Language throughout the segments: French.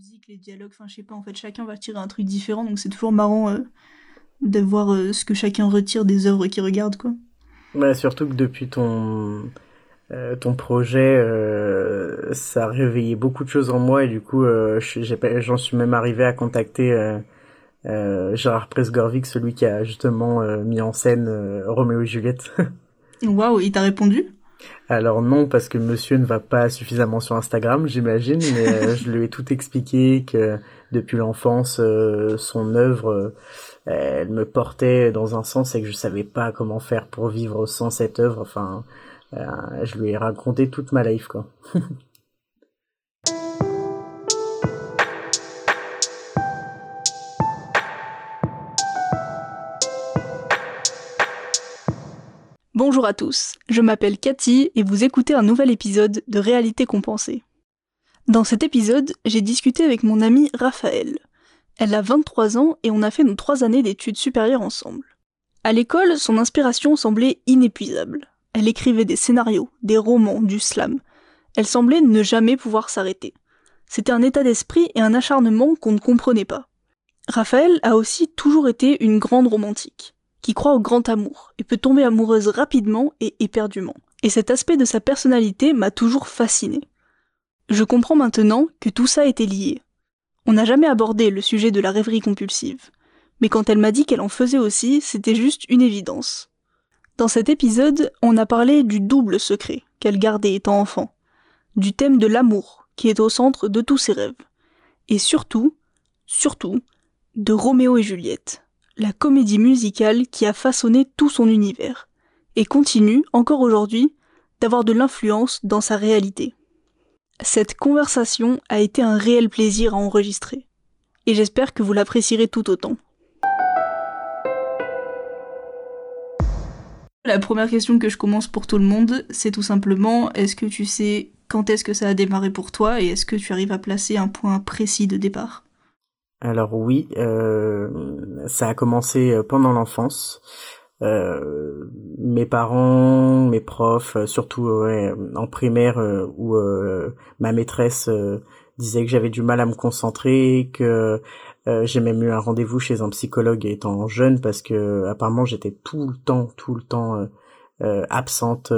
musique, les dialogues, enfin je sais pas, en fait chacun va tirer un truc différent, donc c'est toujours marrant de voir ce que chacun retire des œuvres qu'il regarde, quoi. Ouais, surtout que depuis ton euh, ton projet, euh, ça a réveillé beaucoup de choses en moi et du coup, euh, j'en suis même arrivé à contacter euh, Gérard Presgorvic, celui qui a justement mis en scène Roméo et Juliette. Waouh, il t'a répondu? Alors non, parce que monsieur ne va pas suffisamment sur Instagram, j'imagine, mais je lui ai tout expliqué que depuis l'enfance, son œuvre, elle me portait dans un sens et que je savais pas comment faire pour vivre sans cette œuvre. Enfin, euh, je lui ai raconté toute ma life, quoi. Bonjour à tous, je m'appelle Cathy et vous écoutez un nouvel épisode de Réalité compensée. Dans cet épisode, j'ai discuté avec mon amie Raphaël. Elle a 23 ans et on a fait nos trois années d'études supérieures ensemble. À l'école, son inspiration semblait inépuisable. Elle écrivait des scénarios, des romans, du slam. Elle semblait ne jamais pouvoir s'arrêter. C'était un état d'esprit et un acharnement qu'on ne comprenait pas. Raphaël a aussi toujours été une grande romantique, qui croit au grand amour et peut tomber amoureuse rapidement et éperdument. Et cet aspect de sa personnalité m'a toujours fasciné. Je comprends maintenant que tout ça était lié. On n'a jamais abordé le sujet de la rêverie compulsive, mais quand elle m'a dit qu'elle en faisait aussi, c'était juste une évidence. Dans cet épisode, on a parlé du double secret qu'elle gardait étant enfant, du thème de l'amour qui est au centre de tous ses rêves, et surtout, surtout, de Roméo et Juliette, la comédie musicale qui a façonné tout son univers, et continue, encore aujourd'hui, d'avoir de l'influence dans sa réalité. Cette conversation a été un réel plaisir à enregistrer, et j'espère que vous l'apprécierez tout autant. La première question que je commence pour tout le monde, c'est tout simplement est-ce que tu sais quand est-ce que ça a démarré pour toi et est-ce que tu arrives à placer un point précis de départ? Alors oui, euh, ça a commencé euh, pendant l'enfance. Euh, mes parents, mes profs, surtout en primaire où ma maîtresse disait que j'avais du mal à me concentrer, que euh, j'ai même eu un rendez-vous chez un psychologue étant jeune parce que apparemment j'étais tout le temps, tout le temps absente.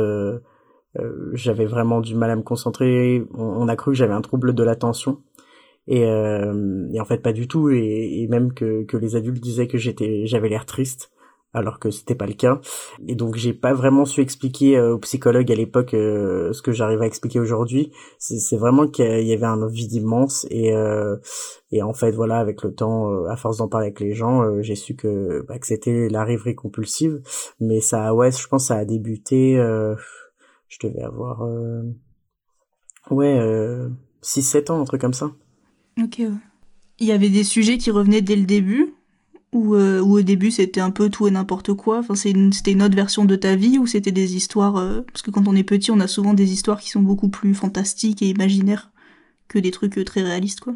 J'avais vraiment du mal à me concentrer. On, a cru que j'avais un trouble de l'attention. Et, et, en fait pas du tout. Et, et même que, que les adultes disaient que j'étais, j'avais l'air triste alors que c'était pas le cas. Et donc j'ai pas vraiment su expliquer euh, aux psychologues à l'époque euh, ce que j'arrive à expliquer aujourd'hui. C'est vraiment qu'il y avait un vide immense et euh, et en fait voilà avec le temps, à force d'en parler avec les gens, j'ai su que bah, que c'était la rêverie compulsive. Mais ça ouais je pense ça a débuté. je devais avoir ouais 6-7 ans un truc comme ça. Ok. Ouais. Il y avait des sujets qui revenaient dès le début ou, euh, au début c'était un peu tout et n'importe quoi? Enfin c'était une autre version de ta vie ou c'était des histoires euh, parce que quand on est petit on a souvent des histoires qui sont beaucoup plus fantastiques et imaginaires que des trucs euh, très réalistes quoi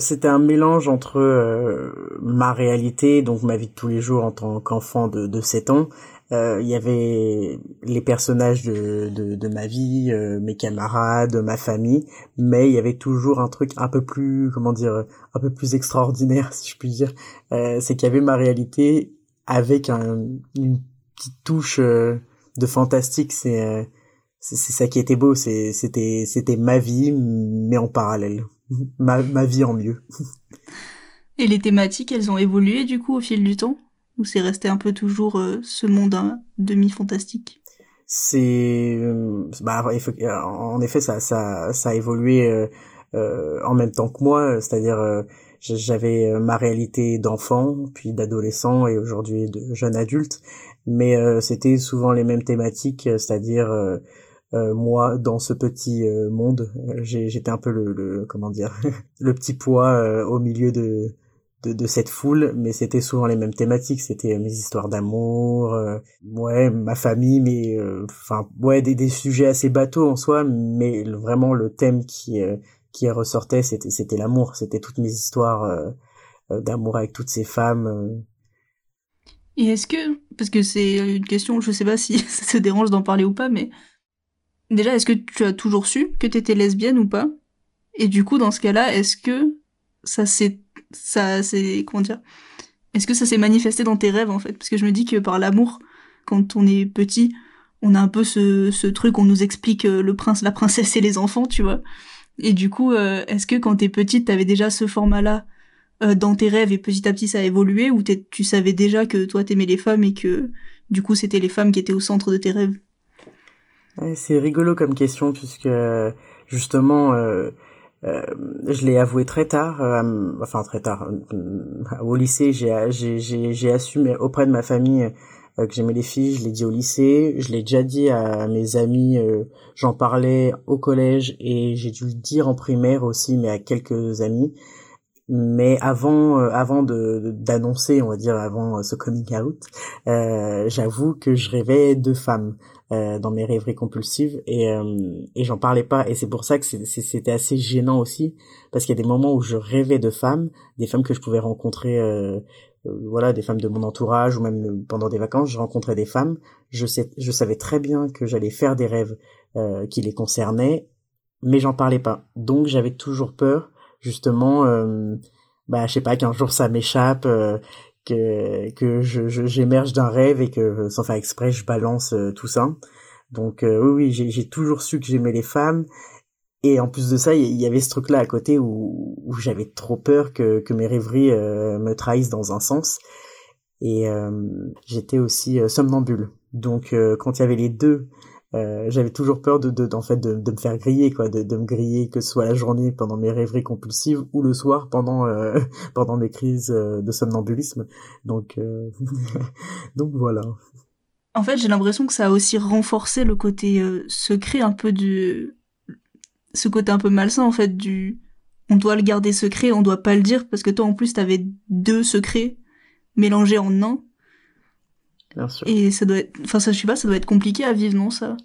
c'était un mélange entre ma réalité donc ma vie de tous les jours en tant qu'enfant de, de 7 ans il y avait les personnages de, de, de ma vie, mes camarades, ma famille, mais il y avait toujours un truc un peu plus, comment dire, un peu plus extraordinaire, si je puis dire, euh, c'est qu'il y avait ma réalité avec un, une petite touche euh, de fantastique. C'est euh, c'est ça qui était beau. C'était c'était ma vie, mais en parallèle, ma ma vie en mieux. Et les thématiques, elles ont évolué du coup au fil du temps? Ou c'est resté un peu toujours ce monde demi fantastique C'est bah en effet ça ça ça a évolué euh, en même temps que moi, c'est-à-dire euh, j'avais euh, ma réalité d'enfant, puis d'adolescent et aujourd'hui de jeune adulte, mais c'était souvent les mêmes thématiques, c'est-à-dire moi dans ce petit monde, j'étais un peu le, le, comment dire le petit poids au milieu de, de, de cette foule, mais c'était souvent les mêmes thématiques. C'était mes histoires d'amour, ouais, ma famille, mais enfin ouais des, des sujets assez bateaux en soi, mais vraiment le thème qui qui ressortait, c'était c'était l'amour, c'était toutes mes histoires euh, euh, d'amour avec toutes ces femmes. Euh. Et est-ce que, parce que c'est une question, je sais pas si ça te dérange d'en parler ou pas, mais déjà, est-ce que tu as toujours su que t'étais lesbienne ou pas? Et du coup, dans ce cas-là, est-ce que ça s'est, ça c'est comment dire, est-ce que ça s'est manifesté dans tes rêves en fait? Parce que je me dis que par l'amour, quand on est petit, on a un peu ce, ce truc, on nous explique euh, le prince, la princesse et les enfants, tu vois. Et du coup, euh, est-ce que quand t'es petite, t'avais déjà ce format-là euh, dans tes rêves et petit à petit ça a évolué ou tu savais déjà que toi t'aimais les femmes et que du coup c'était les femmes qui étaient au centre de tes rêves? C'est rigolo comme question puisque justement euh, euh, je l'ai avoué très tard, enfin très tard au lycée j'ai assumé auprès de ma famille que j'aimais les filles, je l'ai dit au lycée, je l'ai déjà dit à mes amis, j'en parlais au collège et j'ai dû le dire en primaire aussi, mais à quelques amis. Mais avant euh, avant de d'annoncer on va dire avant euh, ce coming out euh, j'avoue que je rêvais de femmes euh, dans mes rêveries compulsives et et j'en parlais pas. Et c'est pour ça que c'était assez gênant aussi parce qu'il y a des moments où je rêvais de femmes des femmes que je pouvais rencontrer voilà des femmes de mon entourage ou même pendant des vacances je rencontrais des femmes. Je sais je savais très bien que j'allais faire des rêves qui les concernaient mais j'en parlais pas. Donc j'avais toujours peur justement euh, bah je sais pas qu'un jour ça m'échappe euh, que que je j'émerge d'un rêve et que sans faire exprès je balance euh, tout ça. Donc oui oui j'ai toujours su que j'aimais les femmes. Et en plus de ça il y, avait ce truc là à côté où, où j'avais trop peur que que mes rêveries me trahissent dans un sens. Et j'étais aussi somnambule. Donc quand il y avait les deux euh, j'avais toujours peur de, de, en fait de, de me faire griller quoi de, de me griller que ce soit la journée pendant mes rêveries compulsives ou le soir pendant euh, pendant mes crises euh, de somnambulisme. Donc donc voilà. En fait j'ai l'impression que ça a aussi renforcé le côté secret un peu du ce côté un peu malsain en fait du on doit le garder secret on doit pas le dire parce que toi en plus t'avais deux secrets mélangés en un et ça doit être, enfin ça je sais pas, ça doit être compliqué à vivre, non ça?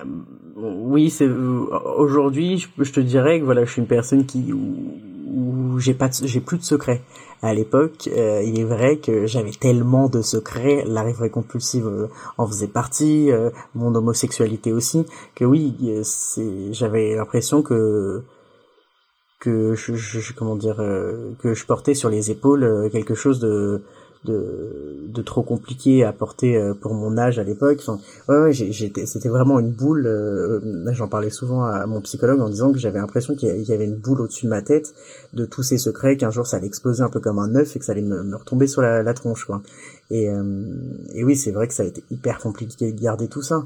Euh, Oui, c'est aujourd'hui, je, te dirais que voilà, je suis une personne qui où, j'ai pas, j'ai plus de secrets. À l'époque, euh, il est vrai que j'avais tellement de secrets, la rêverie compulsive euh, en faisait partie, mon homosexualité aussi, que oui, c'est, j'avais l'impression que que je, je, comment dire que je portais sur les épaules quelque chose de de, de trop compliqué à porter euh, pour mon âge à l'époque. Enfin, ouais, ouais j'étais, c'était vraiment une boule. Euh, j'en parlais souvent à mon psychologue en disant que j'avais l'impression qu'il y avait une boule au-dessus de ma tête de tous ces secrets, qu'un jour ça allait exploser un peu comme un œuf et que ça allait me, retomber sur la, la tronche, quoi. Et, euh, et oui, c'est vrai que ça a été hyper compliqué de garder tout ça.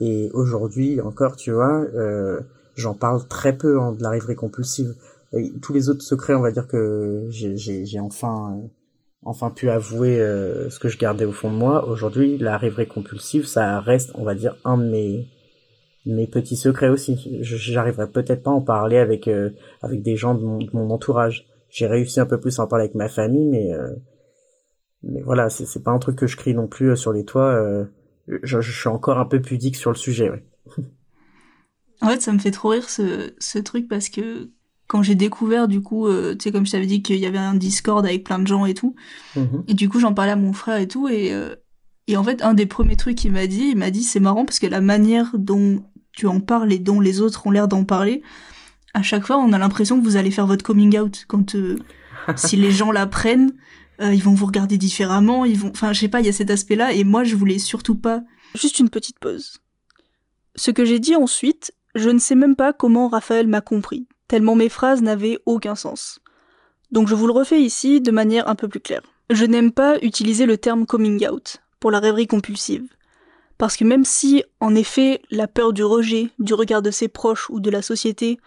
Et aujourd'hui encore, tu vois, euh, j'en parle très peu hein, de la rêverie compulsive. Et tous les autres secrets, on va dire que j'ai enfin enfin pu avouer euh, ce que je gardais au fond de moi. Aujourd'hui, la rêverie compulsive, ça reste, on va dire, un de mes mes petits secrets aussi. J'arriverai peut-être pas à en parler avec euh, avec des gens de mon, entourage. J'ai réussi un peu plus à en parler avec ma famille, mais euh, mais voilà, c'est c'est pas un truc que je crie non plus sur les toits. Je, je, suis encore un peu pudique sur le sujet. Ouais. En fait, ça me fait trop rire ce ce truc parce que quand j'ai découvert du coup euh, tu sais comme je t'avais dit qu'il y avait un Discord avec plein de gens et tout. Mhm. et du coup j'en parlais à mon frère et tout et euh, et en fait un des premiers trucs qu'il m'a dit il m'a dit c'est marrant parce que la manière dont tu en parles et dont les autres ont l'air d'en parler à chaque fois on a l'impression que vous allez faire votre coming out. Quand euh, si les gens l'apprennent ils vont vous regarder différemment ils vont enfin je sais pas il y a cet aspect là et moi je voulais surtout pas. Juste une petite pause. Ce que j'ai dit ensuite je ne sais même pas comment Raphaël m'a compris tellement mes phrases n'avaient aucun sens. Donc je vous le refais ici de manière un peu plus claire. Je n'aime pas utiliser le terme coming out pour la rêverie compulsive. Parce que même si, en effet, la peur du rejet, du regard de ses proches ou de la société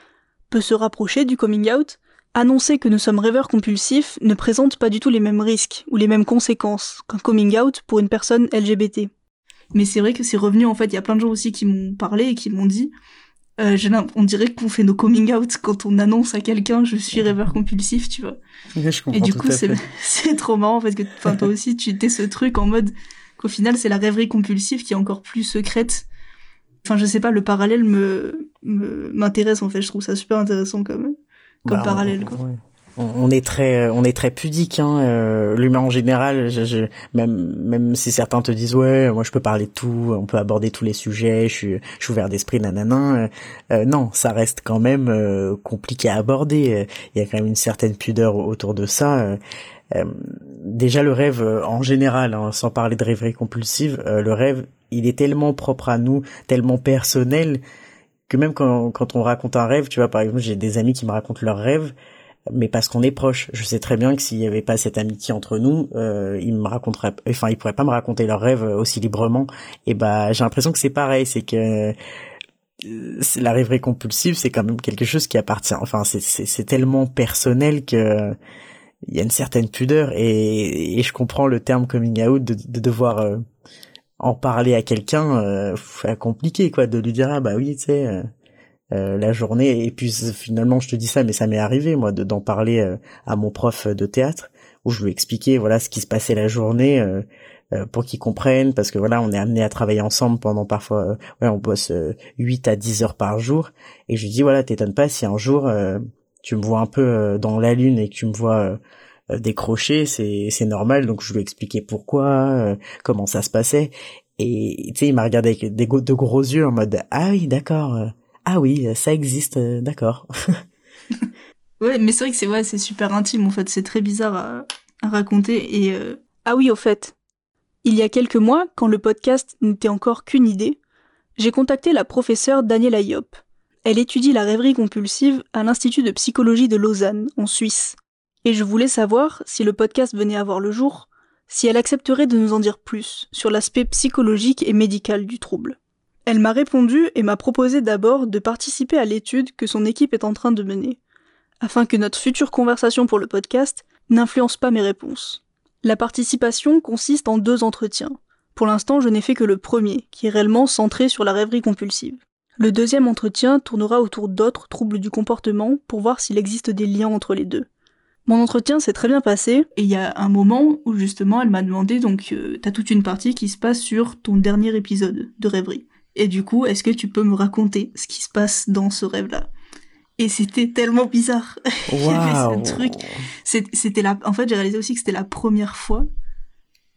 peut se rapprocher du coming out, annoncer que nous sommes rêveurs compulsifs ne présente pas du tout les mêmes risques ou les mêmes conséquences qu'un coming out pour une personne LGBT. Mais c'est vrai que c'est revenu en fait, il y a plein de gens aussi qui m'ont parlé et qui m'ont dit euh, on dirait qu'on fait nos coming out quand on annonce à quelqu'un je suis rêveur compulsif, tu vois. et du coup, c'est trop marrant parce que toi aussi tu étais ce truc en mode qu'au final c'est la rêverie compulsive qui est encore plus secrète. Enfin, je sais pas, le parallèle me m'intéresse en fait, je trouve ça super intéressant comme comme bah, parallèle quoi. On est très on est très pudique hein euh, l'humain en général je, même même si certains te disent ouais moi je peux parler de tout on peut aborder tous les sujets je suis je suis ouvert d'esprit nanana euh, euh, non ça reste quand même compliqué à aborder il y a quand même une certaine pudeur autour de ça déjà le rêve en général hein, sans parler de rêverie compulsive le rêve il est tellement propre à nous tellement personnel que même quand, quand on raconte un rêve tu vois par exemple j'ai des amis qui me racontent leurs rêves mais parce qu'on est proche. Je sais très bien que s'il y avait pas cette amitié entre nous, euh, ils me raconteraient, enfin, ils pourraient pas me raconter leurs rêves aussi librement. Et bah, j'ai l'impression que c'est pareil, c'est que euh, la rêverie compulsive, c'est quand même quelque chose qui appartient. Enfin, c'est tellement personnel que il y a une certaine pudeur et, je comprends le terme coming out de, de devoir euh, en parler à quelqu'un, euh, compliqué quoi, de lui dire ah bah oui, tu sais. Euh, euh, la journée et puis finalement je te dis ça mais ça m'est arrivé moi d'en parler euh, à mon prof de théâtre où je lui expliquais voilà ce qui se passait la journée euh, pour qu'il comprenne parce que voilà on est amené à travailler ensemble pendant parfois ouais on bosse 8 à 10 heures par jour. Et je lui dis voilà t'étonnes pas si un jour tu me vois un peu dans la lune et que tu me vois décrocher c'est c'est normal. Donc je lui expliquais pourquoi comment ça se passait. Et tu sais il m'a regardé avec des de gros yeux en mode ah oui d'accord ah oui, ça existe, euh, d'accord. ouais, mais c'est vrai que c'est ouais, c'est super intime en fait, c'est très bizarre à, raconter et euh, ah oui au fait. Il y a quelques mois, quand le podcast n'était encore qu'une idée, j'ai contacté la professeure Daniela Yop. Elle étudie la rêverie compulsive à l'Institut de psychologie de Lausanne, en Suisse. Et je voulais savoir, si le podcast venait à voir le jour, si elle accepterait de nous en dire plus sur l'aspect psychologique et médical du trouble. Elle m'a répondu et m'a proposé d'abord de participer à l'étude que son équipe est en train de mener, afin que notre future conversation pour le podcast n'influence pas mes réponses. La participation consiste en deux entretiens. Pour l'instant, je n'ai fait que le premier, qui est réellement centré sur la rêverie compulsive. Le deuxième entretien tournera autour d'autres troubles du comportement pour voir s'il existe des liens entre les deux. Mon entretien s'est très bien passé et il y a un moment où justement elle m'a demandé donc euh, t'as toute une partie qui se passe sur ton dernier épisode de rêverie. Et du coup, est-ce que tu peux me raconter ce qui se passe dans ce rêve-là? Et c'était tellement bizarre. Wow. truc. C'était la. En fait, j'ai réalisé aussi que c'était la première fois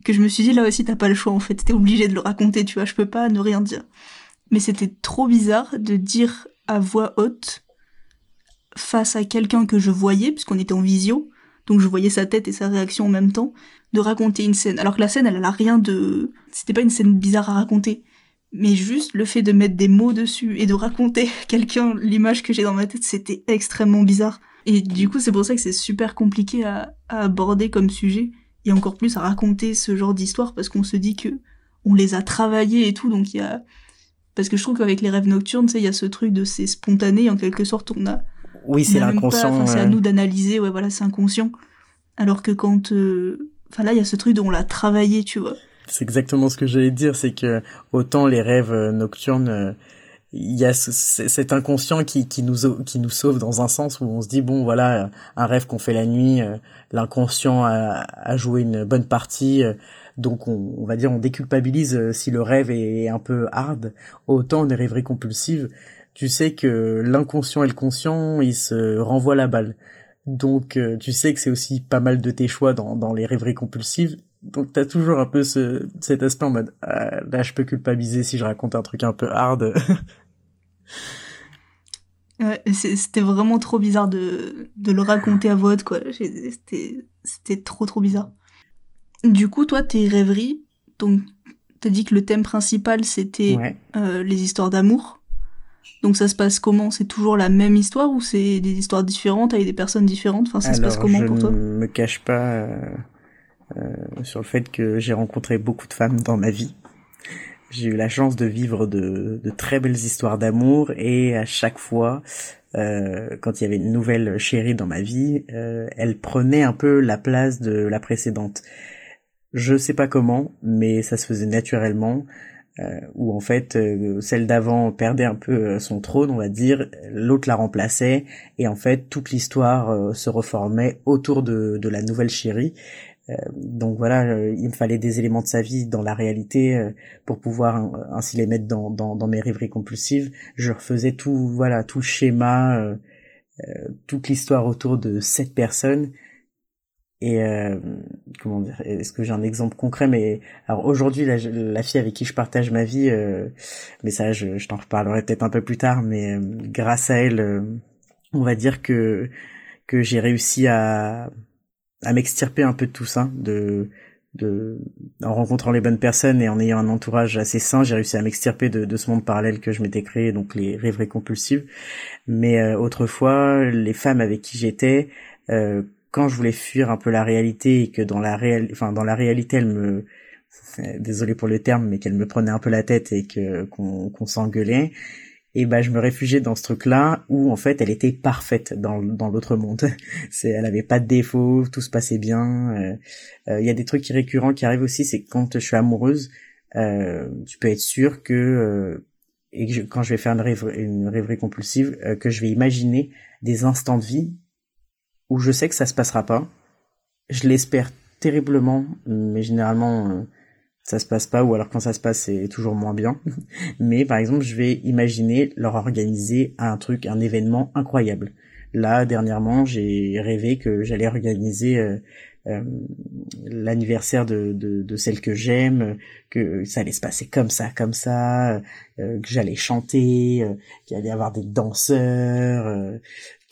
que je me suis dit là aussi t'as pas le choix en fait. T'es obligé de le raconter, tu vois. Je peux pas ne rien dire. Mais c'était trop bizarre de dire à voix haute face à quelqu'un que je voyais puisqu'on était en visio. Donc je voyais sa tête et sa réaction en même temps, de raconter une scène. Alors que la scène, elle, elle a rien de. C'était pas une scène bizarre à raconter mais juste le fait de mettre des mots dessus et de raconter quelqu'un l'image que j'ai dans ma tête, c'était extrêmement bizarre. Et du coup, c'est pour ça que c'est super compliqué à, aborder comme sujet, et encore plus à raconter ce genre d'histoire, parce qu'on se dit que on les a travaillés et tout, donc il y a... Parce que je trouve qu'avec les rêves nocturnes, tu sais, il y a ce truc de c'est spontané, en quelque sorte, on a... Oui, c'est l'inconscient. c'est à nous d'analyser, ouais, voilà, c'est inconscient. Alors que quand... Euh, enfin là, il y a ce truc dont on l'a travaillé, tu vois. C'est exactement ce que j'allais dire, c'est que autant les rêves euh, nocturnes, euh, il y a cet inconscient qui, qui nous qui nous sauve dans un sens où on se dit bon voilà un rêve qu'on fait la nuit, euh, l'inconscient a, a, joué une bonne partie, donc on, on, va dire on déculpabilise si le rêve est un peu hard. Autant les rêveries compulsives, tu sais que l'inconscient et le conscient ils se renvoient la balle. Donc tu sais que c'est aussi pas mal de tes choix dans, dans les rêveries compulsives donc t'as toujours un peu ce, cet aspect en mode ah, là je peux culpabiliser si je raconte un truc un peu hard. ouais, c'était vraiment trop bizarre de, de le raconter à voix haute quoi. C'était c'était trop trop bizarre. Du coup toi tes rêveries, donc t'as dit que le thème principal c'était euh, les histoires d'amour. Donc ça se passe comment? C'est toujours la même histoire ou c'est des histoires différentes avec des personnes différentes? Enfin ça se passe comment pour toi? Je ne me cache pas. Euh, euh, sur le fait que j'ai rencontré beaucoup de femmes dans ma vie. J'ai eu la chance de vivre de, de très belles histoires d'amour et à chaque fois, euh, quand il y avait une nouvelle chérie dans ma vie, euh, elle prenait un peu la place de la précédente. Je sais pas comment, mais ça se faisait naturellement. Euh, où en fait euh, celle d'avant perdait un peu son trône, on va dire, l'autre la remplaçait, et en fait toute l'histoire se reformait autour de, de la nouvelle chérie. Euh, donc voilà, euh, il me fallait des éléments de sa vie dans la réalité euh, pour pouvoir ainsi les mettre dans, dans, dans, mes rêveries compulsives. Je refaisais tout, voilà, tout le schéma toute l'histoire autour de cette personne et euh, comment dire Est-ce que j'ai un exemple concret? Mais alors aujourd'hui, la, la, fille avec qui je partage ma vie, euh, mais ça, je, je t'en reparlerai peut-être un peu plus tard. Mais euh, grâce à elle, on va dire que que j'ai réussi à à m'extirper un peu de tout ça, de de en rencontrant les bonnes personnes et en ayant un entourage assez sain, j'ai réussi à m'extirper de, de, ce monde parallèle que je m'étais créé, donc les rêveries compulsives. Mais autrefois, les femmes avec qui j'étais euh, quand je voulais fuir un peu la réalité et que dans la réelle, enfin dans la réalité, elle me, désolé pour le terme, mais qu'elle me prenait un peu la tête et que qu'on s'engueulait, et ben je me réfugiais dans ce truc-là où en fait elle était parfaite dans dans l'autre monde. c'est, elle avait pas de défauts, tout se passait bien. Euh, euh, il y a des trucs récurrents qui arrivent aussi, c'est quand je suis amoureuse, euh, tu peux être sûr que et quand je vais faire une rêverie, une rêverie compulsive, que je vais imaginer des instants de vie où je sais que ça se passera pas. Je l'espère terriblement, mais généralement ça se passe pas, ou alors quand ça se passe c'est toujours moins bien. mais par exemple, je vais imaginer leur organiser un truc, un événement incroyable. Là, dernièrement, j'ai rêvé que j'allais organiser euh, euh, l'anniversaire de, de, de, celle que j'aime, que ça allait se passer comme ça, comme ça, euh, que j'allais chanter, euh, qu'il allait y avoir des danseurs, euh,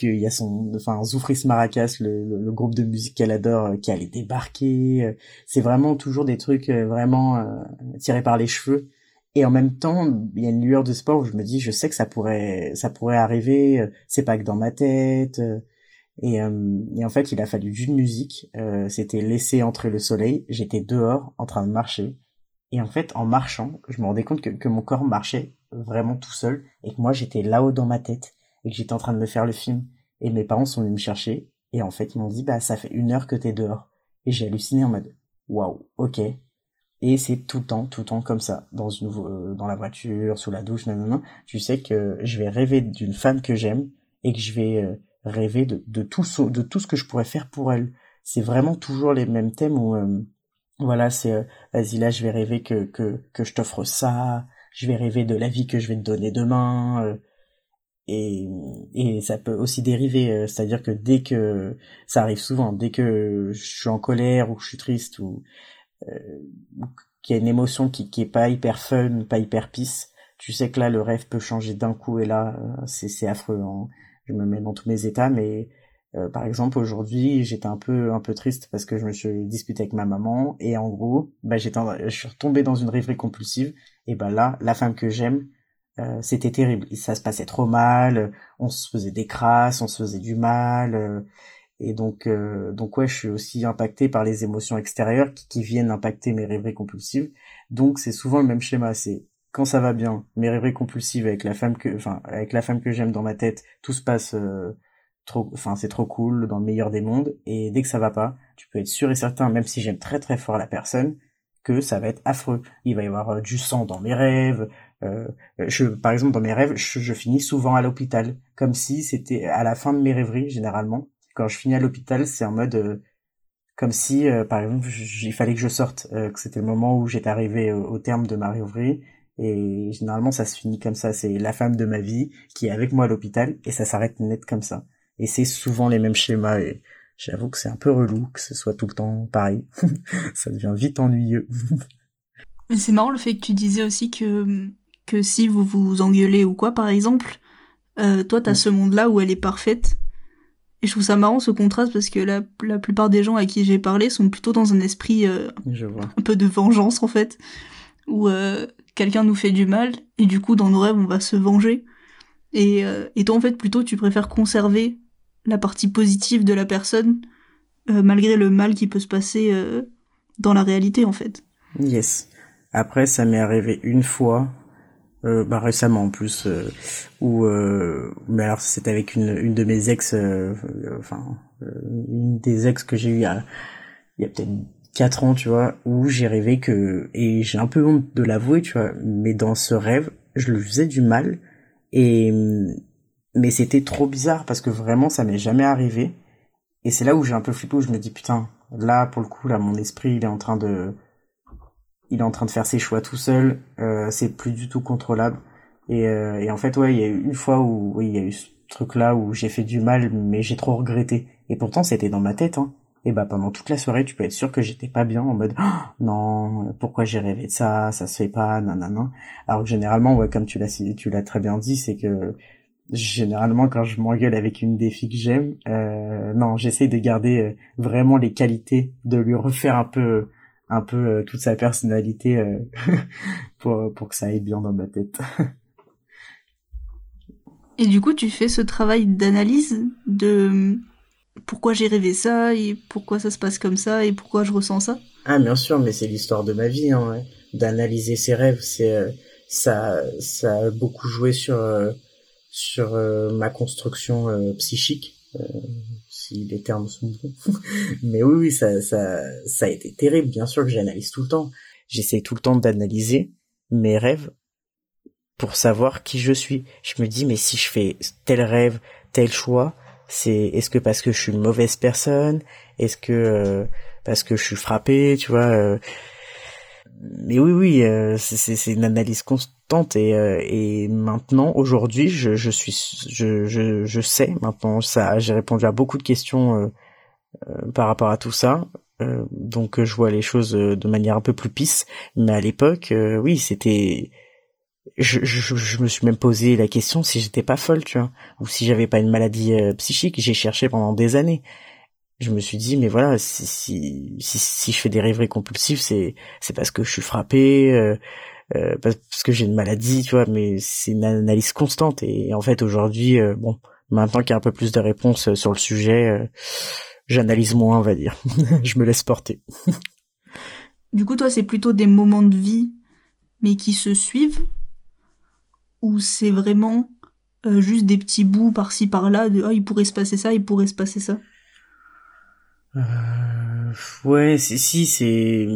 qu'il y a son, enfin Zoufris Maracas, le, le, groupe de musique qu'elle adore, qui allait débarquer. C'est vraiment toujours des trucs vraiment tirés par les cheveux. Et en même temps, il y a une lueur de sport où je me dis, je sais que ça pourrait, ça pourrait arriver. C'est pas que dans ma tête. Et, euh, et, en fait, il a fallu d'une musique. Euh, C'était laisser entrer le soleil. J'étais dehors en train de marcher. Et en fait, en marchant, je me rendais compte que, que mon corps marchait vraiment tout seul et que moi, j'étais là-haut dans ma tête et que j'étais en train de me faire le film. Et mes parents sont venus me chercher. Et en fait, ils m'ont dit, bah, ça fait une heure que t'es dehors. Et j'ai halluciné en mode, waouh, ok. Et c'est tout le temps, tout le temps comme ça, dans une, euh, dans la voiture, sous la douche, non. Tu sais que je vais rêver d'une femme que j'aime et que je vais euh, rêver de, de tout ce, de tout ce que je pourrais faire pour elle. C'est vraiment toujours les mêmes thèmes où euh, voilà, c'est euh, vas-y là je vais rêver que que que je t'offre ça, je vais rêver de la vie que je vais te donner demain. Euh, et, et ça peut aussi dériver, c'est-à-dire que dès que ça arrive souvent, dès que je suis en colère ou que je suis triste ou qu'il y a une émotion qui qui est pas hyper fun, pas hyper peace, tu sais que là le rêve peut changer d'un coup et là c'est c'est affreux. Hein je me mets dans tous mes états, mais euh, par exemple aujourd'hui j'étais un peu un peu triste parce que je me suis disputé avec ma maman et en gros bah j'étais je suis retombé dans une rêverie compulsive et bah là la femme que j'aime euh, c'était terrible ça se passait trop mal on se faisait des crasses on se faisait du mal euh, et donc donc ouais je suis aussi impacté par les émotions extérieures qui, qui viennent impacter mes rêveries compulsives donc c'est souvent le même schéma c'est quand ça va bien, mes rêveries compulsives avec la femme que, enfin, avec la femme que j'aime dans ma tête, tout se passe euh, trop, enfin, c'est trop cool, dans le meilleur des mondes. Et dès que ça va pas, tu peux être sûr et certain, même si j'aime très très fort la personne, que ça va être affreux. Il va y avoir euh, du sang dans mes rêves. Euh, je, par exemple, dans mes rêves, je, finis souvent à l'hôpital, comme si c'était à la fin de mes rêveries généralement. Quand je finis à l'hôpital, c'est en mode comme si, par exemple, il fallait que je sorte, que c'était le moment où j'étais arrivé au, au terme de ma rêverie et généralement, ça se finit comme ça. C'est la femme de ma vie qui est avec moi à l'hôpital et ça s'arrête net comme ça. Et c'est souvent les mêmes schémas et j'avoue que c'est un peu relou que ce soit tout le temps pareil. ça devient vite ennuyeux. Mais c'est marrant le fait que tu disais aussi que, que si vous vous engueulez ou quoi, par exemple, euh, toi t'as mm. ce monde-là où elle est parfaite. Et je trouve ça marrant ce contraste parce que la, la plupart des gens à qui j'ai parlé sont plutôt dans un esprit euh, un peu de vengeance en fait. Où euh, quelqu'un nous fait du mal, et du coup, dans nos rêves, on va se venger. Et, et toi, en fait, plutôt, tu préfères conserver la partie positive de la personne, malgré le mal qui peut se passer dans la réalité, en fait. Yes. Après, ça m'est arrivé une fois, euh, bah récemment en plus, où, mais alors c'était avec une, une de mes ex, enfin, une des ex que j'ai eu il y a, il y a peut-être 4 ans, tu vois, où j'ai rêvé que, et j'ai un peu honte de l'avouer, tu vois, mais dans ce rêve, je le faisais du mal, et, mais c'était trop bizarre parce que vraiment ça m'est jamais arrivé, et c'est là où j'ai un peu flippé, où je me dis putain, là pour le coup, là mon esprit il est en train de, il est en train de faire ses choix tout seul, euh, c'est plus du tout contrôlable, et, euh, et en fait ouais, il y a eu une fois où, oui, il y a eu truc là où j'ai fait du mal, mais j'ai trop regretté. Et pourtant, c'était dans ma tête. Hein. Et bah pendant toute la soirée, tu peux être sûr que j'étais pas bien en mode oh, non, pourquoi j'ai rêvé de ça, ça se fait pas, non. Alors que généralement, ouais, comme tu l'as tu l'as très bien dit, c'est que généralement quand je m'engueule avec une des filles que j'aime, euh, non, j'essaie de garder euh, vraiment les qualités, de lui refaire un peu un peu euh, toute sa personnalité euh, pour pour que ça aille bien dans ma tête. Et du coup, tu fais ce travail d'analyse de pourquoi j'ai rêvé ça et pourquoi ça se passe comme ça et pourquoi je ressens ça? Ah bien sûr, mais c'est l'histoire de ma vie, hein, d'analyser ses rêves. C'est euh, ça, ça a beaucoup joué sur euh, sur euh, ma construction psychique, les termes sont bons. mais oui, oui, ça, ça, ça a été terrible. Bien sûr que j'analyse tout le temps. J'essaie tout le temps d'analyser mes rêves pour savoir qui je suis. Je me dis mais si je fais tel rêve, tel choix, c'est est-ce que parce que je suis une mauvaise personne? Est-ce que euh, parce que je suis frappé tu vois euh. Mais oui oui euh, c'est une analyse constante et et maintenant aujourd'hui je je suis je je je sais maintenant ça j'ai répondu à beaucoup de questions par rapport à tout ça donc je vois les choses de manière un peu plus pisse mais à l'époque oui c'était je, je, je, me suis même posé la question si j'étais pas folle, tu vois, ou si j'avais pas une maladie euh, psychique. J'ai cherché pendant des années. Je me suis dit, mais voilà, si si si, je fais des rêveries compulsives, c'est c'est parce que je suis frappé, euh, euh, parce que j'ai une maladie, tu vois. Mais c'est une analyse constante. Et, en fait, aujourd'hui, bon, maintenant qu'il y a un peu plus de réponses sur le sujet, j'analyse moins, on va dire. je me laisse porter. du coup, toi, c'est plutôt des moments de vie, mais qui se suivent ou c'est vraiment euh, juste des petits bouts par-ci par-là de oh, il pourrait se passer ça, il pourrait se passer ça? Euh, Ouais, si, si c'est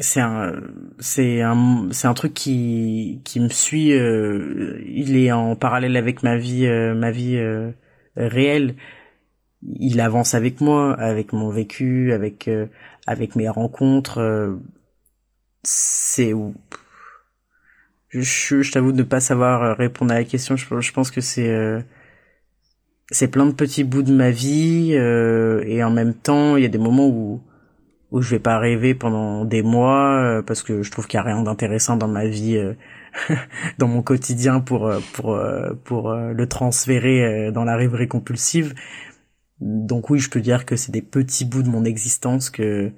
c'est un c'est un c'est un truc qui qui me suit euh, il est en parallèle avec ma vie euh, ma vie euh, réelle il avance avec moi avec mon vécu avec avec mes rencontres c'est je, je, t'avoue de ne pas savoir euh, répondre à la question. Je, je pense que c'est euh, c'est plein de petits bouts de ma vie euh, et en même temps il y a des moments où où je vais pas rêver pendant des mois parce que je trouve qu'il y a rien d'intéressant dans ma vie dans mon quotidien pour pour pour le transférer dans la rêverie compulsive donc oui je peux dire que c'est des petits bouts de mon existence que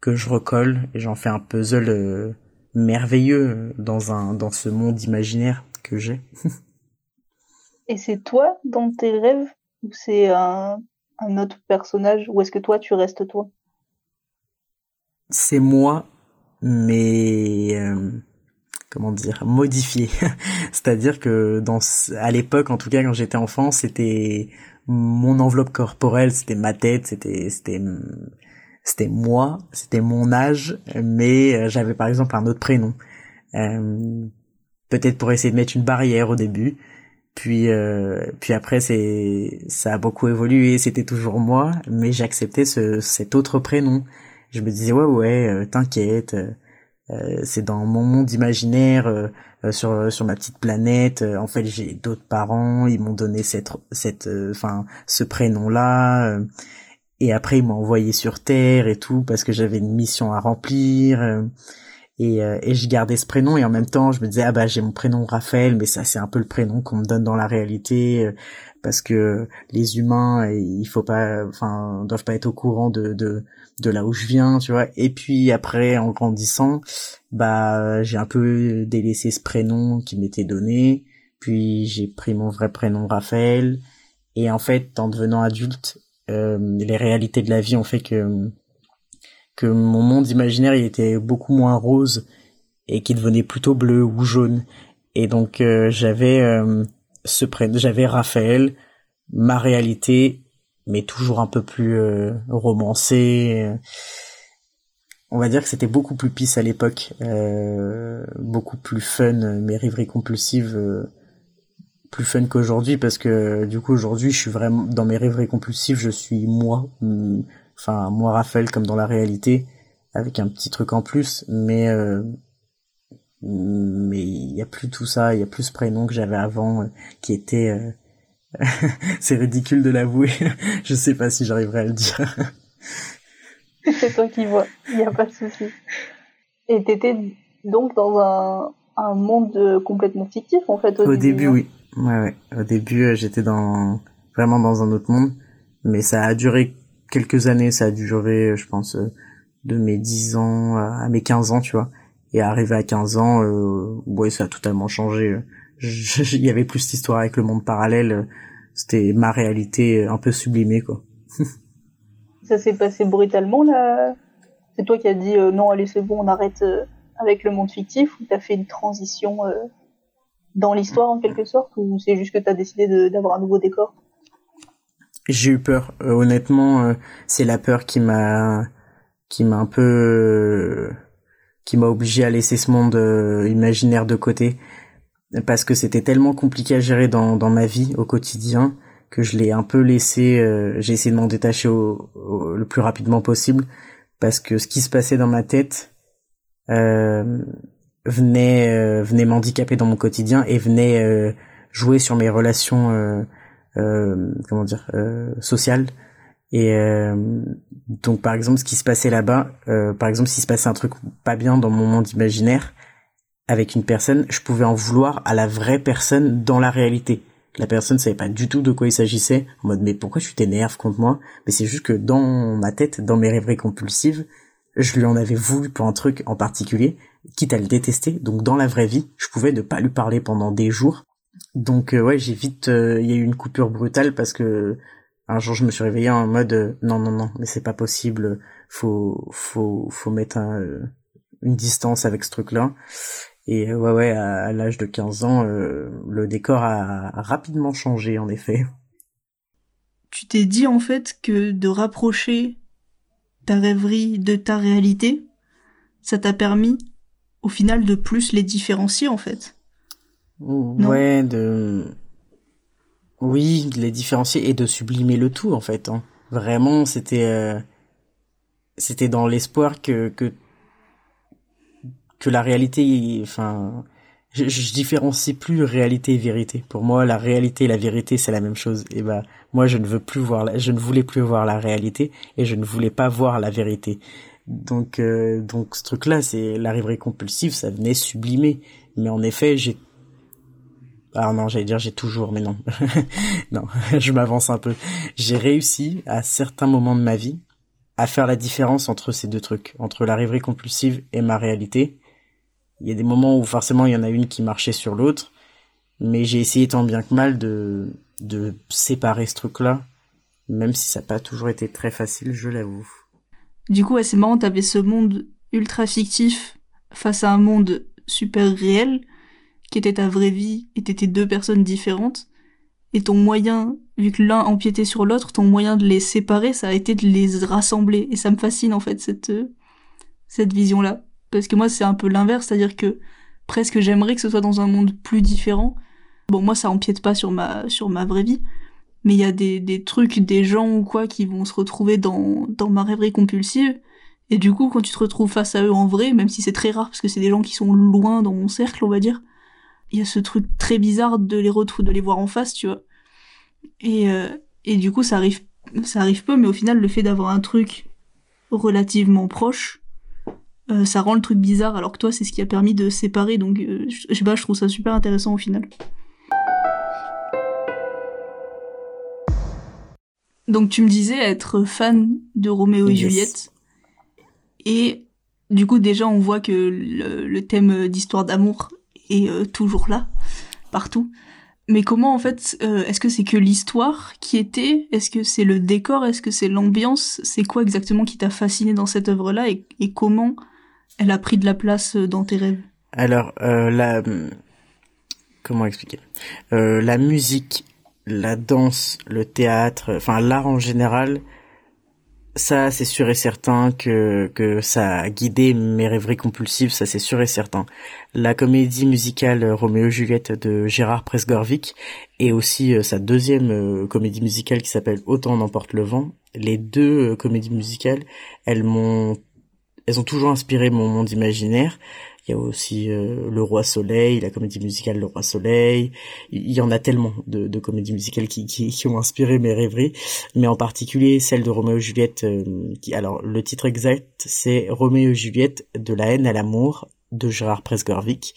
que je recolle et j'en fais un puzzle merveilleux dans un dans ce monde imaginaire que j'ai. Et c'est toi dans tes rêves ou c'est un, autre personnage ou est-ce que toi tu restes toi? C'est moi, mais euh, comment dire modifié. C'est-à-dire que dans à l'époque, en tout cas quand j'étais enfant, c'était mon enveloppe corporelle, c'était ma tête, c'était c'était c'était moi, c'était mon âge, mais euh, j'avais par exemple un autre prénom. Euh, peut-être pour essayer de mettre une barrière au début. Puis euh, puis après c'est ça a beaucoup évolué, c'était toujours moi, mais j'acceptais ce cet autre prénom. Je me disais ouais ouais, t'inquiète, c'est dans mon monde imaginaire sur sur ma petite planète. en fait, j'ai d'autres parents, ils m'ont donné cette cette enfin ce prénom là et après, il m'a envoyé sur Terre et tout parce que j'avais une mission à remplir. Euh, et, euh, et je gardais ce prénom et en même temps, je me disais ah bah j'ai mon prénom Raphaël, mais ça c'est un peu le prénom qu'on me donne dans la réalité euh, parce que les humains, il faut pas, enfin, doivent pas être au courant de de de là où je viens, tu vois. Et puis après, en grandissant, bah j'ai un peu délaissé ce prénom qui m'était donné. Puis j'ai pris mon vrai prénom Raphaël. Et en fait, en devenant adulte, euh, les réalités de la vie ont fait que que mon monde imaginaire il était beaucoup moins rose et qui devenait plutôt bleu ou jaune. Et donc euh, j'avais euh, ce prénom, j'avais Raphaël, ma réalité, mais toujours un peu plus euh, romancée. On va dire que c'était beaucoup plus pisse à l'époque, beaucoup plus fun. Mes rêveries compulsives plus fun qu'aujourd'hui parce que du coup aujourd'hui je suis vraiment dans mes rêveries compulsives je suis moi enfin moi Raphaël comme dans la réalité avec un petit truc en plus mais euh, mais il y a plus tout ça il y a plus ce prénom que j'avais avant euh, qui était euh, c'est ridicule de l'avouer. je sais pas si j'arriverai à le dire. c'est toi qui vois, il n'y a pas de souci. Et t'étais donc dans un, un monde complètement fictif en fait au, début. Hein. oui. Ouais, ouais. Au début, j'étais dans vraiment dans un autre monde, mais ça a duré quelques années. Ça a duré, je pense, euh, de mes 10 ans à mes 15 ans, tu vois. Et arrivé à 15 ans, euh, ouais, ça a totalement changé. Il y avait plus cette histoire avec le monde parallèle. C'était ma réalité un peu sublimée, quoi. ça s'est passé brutalement là? C'est toi qui as dit non, allez, c'est bon, on arrête avec le monde fictif ou t'as fait une transition euh, dans l'histoire en quelque sorte ou c'est juste que t'as décidé d'avoir un nouveau décor? J'ai eu peur. Euh, honnêtement, euh, c'est la peur qui m'a qui m'a un peu qui m'a obligé à laisser ce monde imaginaire de côté parce que c'était tellement compliqué à gérer dans dans ma vie au quotidien que je l'ai un peu laissé j'ai essayé de m'en détacher le plus rapidement possible parce que ce qui se passait dans ma tête euh, venait euh, venait m'handicaper dans mon quotidien et venait euh, jouer sur mes relations comment dire sociales et donc par exemple ce qui se passait là-bas par exemple s'il se passait un truc pas bien dans mon monde imaginaire avec une personne je pouvais en vouloir à la vraie personne dans la réalité la personne savait pas du tout de quoi il s'agissait en mode mais pourquoi tu t'énerves contre moi? Mais c'est juste que dans ma tête dans mes rêveries compulsives je lui en avais voulu pour un truc en particulier, quitte à le détester. Donc dans la vraie vie, je pouvais ne pas lui parler pendant des jours. Donc euh, ouais, j'ai vite, euh, il y a eu une coupure brutale parce que un jour je me suis réveillé en mode euh, non non non, mais c'est pas possible, faut faut faut mettre une distance avec ce truc-là. Et ouais ouais, à, l'âge de 15 ans, le décor a rapidement changé en effet. Tu t'es dit en fait que de rapprocher ta rêverie de ta réalité, ça t'a permis au final de plus les différencier en fait. Ouais, de oui, de les différencier et de sublimer le tout en fait. Hein. Vraiment, c'était euh, c'était dans l'espoir que que que la réalité, enfin, je, je différencie plus réalité et vérité. Pour moi, la réalité et la vérité, c'est la même chose. Et bah, moi, je ne veux plus voir, la, je ne voulais plus voir la réalité et je ne voulais pas voir la vérité. Donc, euh, donc ce truc-là, c'est la rêverie compulsive, ça venait sublimer. Mais en effet, j'ai ah non, j'allais dire j'ai toujours, mais non. non, je m'avance un peu. J'ai réussi à certains moments de ma vie à faire la différence entre ces deux trucs, entre la rêverie compulsive et ma réalité il y a des moments où forcément il y en a une qui marchait sur l'autre, mais j'ai essayé tant bien que mal de, de séparer ce truc-là, même si ça n'a pas toujours été très facile, je l'avoue. Du coup, c'est marrant, t'avais ce monde ultra fictif face à un monde super réel, qui était ta vraie vie, et t'étais deux personnes différentes, et ton moyen, vu que l'un empiétait sur l'autre, ton moyen de les séparer, ça a été de les rassembler, et ça me fascine en fait, cette, cette vision-là. Parce que moi, c'est un peu l'inverse, c'est-à-dire que presque j'aimerais que ce soit dans un monde plus différent. Bon, moi, ça empiète pas sur ma, sur ma vraie vie, mais il y a des, des trucs, des gens ou quoi qui vont se retrouver dans, dans ma rêverie compulsive. Et du coup, quand tu te retrouves face à eux en vrai, même si c'est très rare parce que c'est des gens qui sont loin dans mon cercle, on va dire, il y a ce truc très bizarre de les retrouver, de les voir en face, tu vois. Et, euh, et du coup, ça arrive, ça arrive peu, mais au final, le fait d'avoir un truc relativement proche, euh, ça rend le truc bizarre alors que toi c'est ce qui a permis de séparer donc euh, je, sais pas je trouve ça super intéressant au final. Donc tu me disais être fan de Roméo et Juliette. Et du coup déjà on voit que le, thème d'histoire d'amour est euh, toujours là partout. Mais comment en fait est-ce que c'est que l'histoire qui était? Est-ce que c'est le décor? Est-ce que c'est l'ambiance? C'est quoi exactement qui t'a fasciné dans cette œuvre là et, comment elle a pris de la place euh, dans tes rêves? Alors, euh, la... Comment expliquer? Euh, La musique, la danse, le théâtre, enfin l'art en général, ça c'est sûr et certain que, que ça a guidé mes rêveries compulsives, ça c'est sûr et certain. La comédie musicale Roméo Juliette de Gérard Presgorvic et aussi sa deuxième comédie musicale qui s'appelle Autant n'emporte le vent. Les deux comédies musicales, elles m'ont elles ont toujours inspiré mon monde imaginaire. Il y a aussi Le Roi Soleil, la comédie musicale Le Roi Soleil. Il y en a tellement de, de comédies musicales qui, qui, qui, ont inspiré mes rêveries, mais en particulier celle de Roméo et Juliette. qui, alors le titre exact c'est Roméo et Juliette de la haine à l'amour de Gérard Presgorvic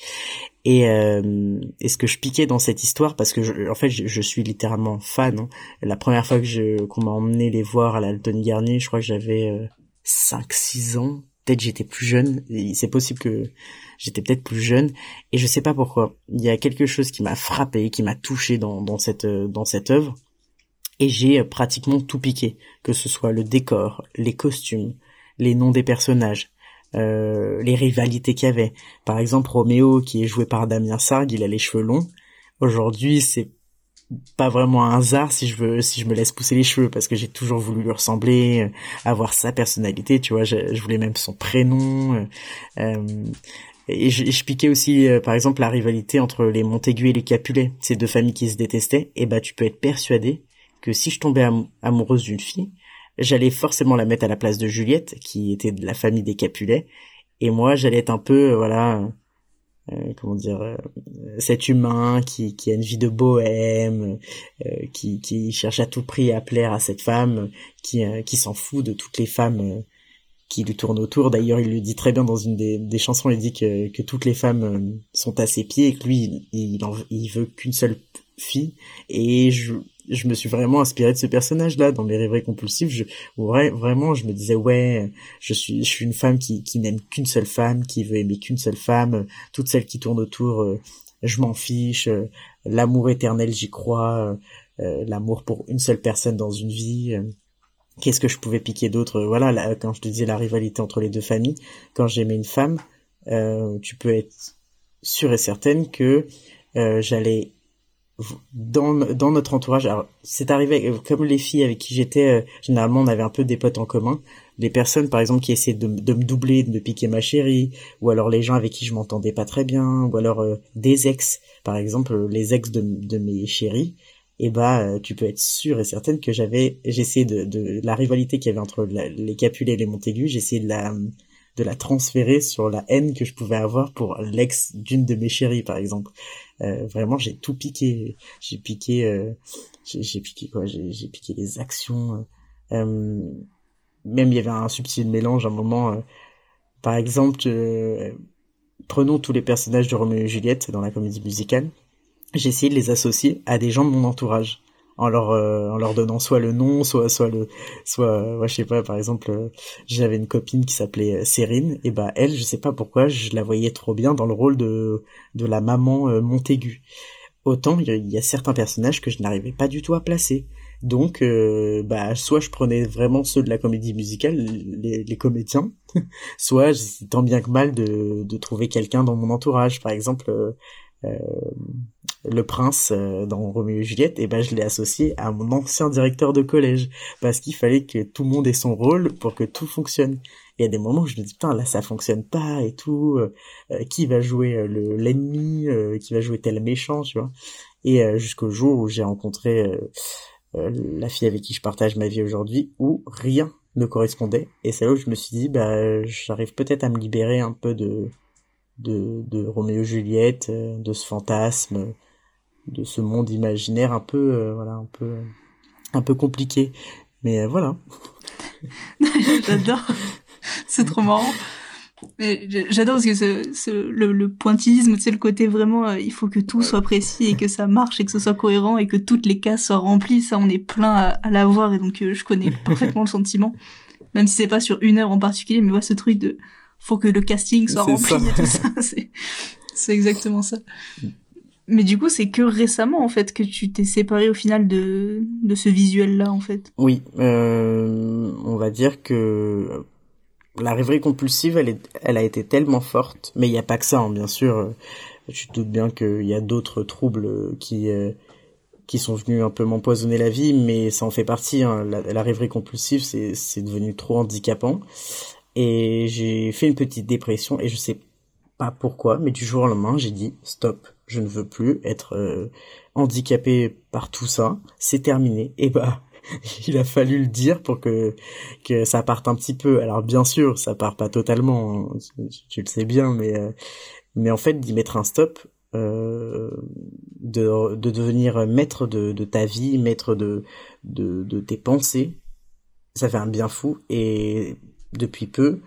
et, euh, et ce que je piquais dans cette histoire parce que je, en fait je, suis littéralement fan hein. la première fois que je qu'on m'a emmené les voir à la Garnier je crois que j'avais euh, 5 6 ans peut-être j'étais plus jeune c'est possible que j'étais peut-être plus jeune et je sais pas pourquoi il y a quelque chose qui m'a frappé qui m'a touché dans dans cette dans cette œuvre et j'ai pratiquement tout piqué que ce soit le décor les costumes les noms des personnages euh, les rivalités qu'il y avait. Par exemple, Roméo, qui est joué par Damien Sargue, il a les cheveux longs. Aujourd'hui, c'est pas vraiment un hasard si je veux si je me laisse pousser les cheveux parce que j'ai toujours voulu lui ressembler euh, avoir sa personnalité tu vois je, voulais même son prénom euh, et je, piquais aussi par exemple la rivalité entre les Montaigu et les Capulet ces deux familles qui se détestaient. Et bah tu peux être persuadé que si je tombais amoureuse d'une fille j'allais forcément la mettre à la place de Juliette, qui était de la famille des Capulet, et moi j'allais être un peu, euh, voilà, euh, comment dire, euh, cet humain qui, qui a une vie de bohème, qui, qui cherche à tout prix à plaire à cette femme, qui, qui s'en fout de toutes les femmes qui lui tournent autour. D'ailleurs, il le dit très bien dans une des, chansons, il dit que, toutes les femmes sont à ses pieds et que lui, il, veut qu'une seule fille. Et je, je me suis vraiment inspiré de ce personnage-là dans mes rêveries compulsives. Je, vraiment, je me disais ouais, je suis, je suis une femme qui, n'aime qu'une seule femme, qui veut aimer qu'une seule femme. Toutes celles qui tournent autour, euh, je m'en fiche. Euh, l'amour éternel, j'y crois. Euh, l'amour pour une seule personne dans une vie. Qu'est-ce que je pouvais piquer d'autre Voilà, quand je te disais la rivalité entre les deux familles, quand j'aimais une femme, tu peux être sûre et certaine que j'allais dans, dans notre entourage, c'est arrivé euh, comme les filles avec qui j'étais, euh, généralement on avait un peu des potes en commun, des personnes par exemple qui essaient de, de, me doubler, de me piquer ma chérie, ou alors les gens avec qui je m'entendais pas très bien, ou alors euh, des ex, par exemple les ex de, de mes chéris, et eh bah tu peux être sûr et certaine que j'avais, j'essayais de, de la rivalité qu'il y avait entre les Capulet et les Montaigu, j'essayais de la de la transférer sur la haine que je pouvais avoir pour l'ex d'une de mes chéries par exemple euh, vraiment, j'ai tout piqué. J'ai piqué, euh, j'ai piqué quoi? J'ai piqué les actions. Euh, même il y avait un subtil mélange à un moment. par exemple, prenons tous les personnages de Roméo et Juliette dans la comédie musicale. J'ai essayé de les associer à des gens de mon entourage en leur euh, en leur donnant soit le nom soit soit le soit ouais, je sais pas par exemple euh, j'avais une copine qui s'appelait euh, Cérine et bah elle je sais pas pourquoi je la voyais trop bien dans le rôle de de la maman Montaigu. Autant il y, a certains personnages que je n'arrivais pas du tout à placer. Donc bah soit je prenais vraiment ceux de la comédie musicale les, les comédiens soit tant bien que mal de de trouver quelqu'un dans mon entourage. Par exemple euh, le prince euh, dans Roméo et Juliette, et ben je l'ai associé à mon ancien directeur de collège parce qu'il fallait que tout le monde ait son rôle pour que tout fonctionne. Il y a des moments où je me dis putain là ça fonctionne pas et tout, euh, qui va jouer le l'ennemi, qui va jouer tel méchant, tu vois. Et jusqu'au jour où j'ai rencontré la fille avec qui je partage ma vie aujourd'hui, où rien ne correspondait. Et c'est là où je me suis dit bah j'arrive peut-être à me libérer un peu de de, de Roméo Juliette, euh, de ce fantasme, de ce monde imaginaire un peu, euh, voilà, un peu, un peu compliqué. Mais euh, voilà. J'adore. C'est trop marrant. J'adore parce que ce, le, le, pointillisme, c'est le côté vraiment, il faut que tout soit précis et que ça marche et que ce soit cohérent et que toutes les cases soient remplies. Ça, on est plein à, à l'avoir et donc je connais parfaitement le sentiment, même si c'est pas sur une heure en particulier, mais voilà ce truc de faut que le casting soit rempli et tout ça. C'est exactement ça. Mais du coup, c'est que récemment en fait que tu t'es séparé au final de de ce visuel là en fait. Oui, euh, on va dire que la rêverie compulsive, elle est, elle a été tellement forte, mais il n'y a pas que ça, hein, bien sûr. Je doute bien qu'il y a d'autres troubles qui euh, qui sont venus un peu m'empoisonner la vie, mais ça en fait partie. Hein. La, rêverie compulsive, c'est c'est devenu trop handicapant et j'ai fait une petite dépression et je sais pas pourquoi, mais du jour au lendemain, j'ai dit stop, je ne veux plus être euh, handicapé par tout ça, c'est terminé. Et bah il a fallu le dire pour que que ça parte un petit peu. Alors bien sûr, ça part pas totalement, hein, tu, le sais bien, mais euh, mais en fait d'y mettre un stop, euh, de de devenir maître de ta vie, maître de de tes pensées, ça fait un bien fou. Et depuis peu,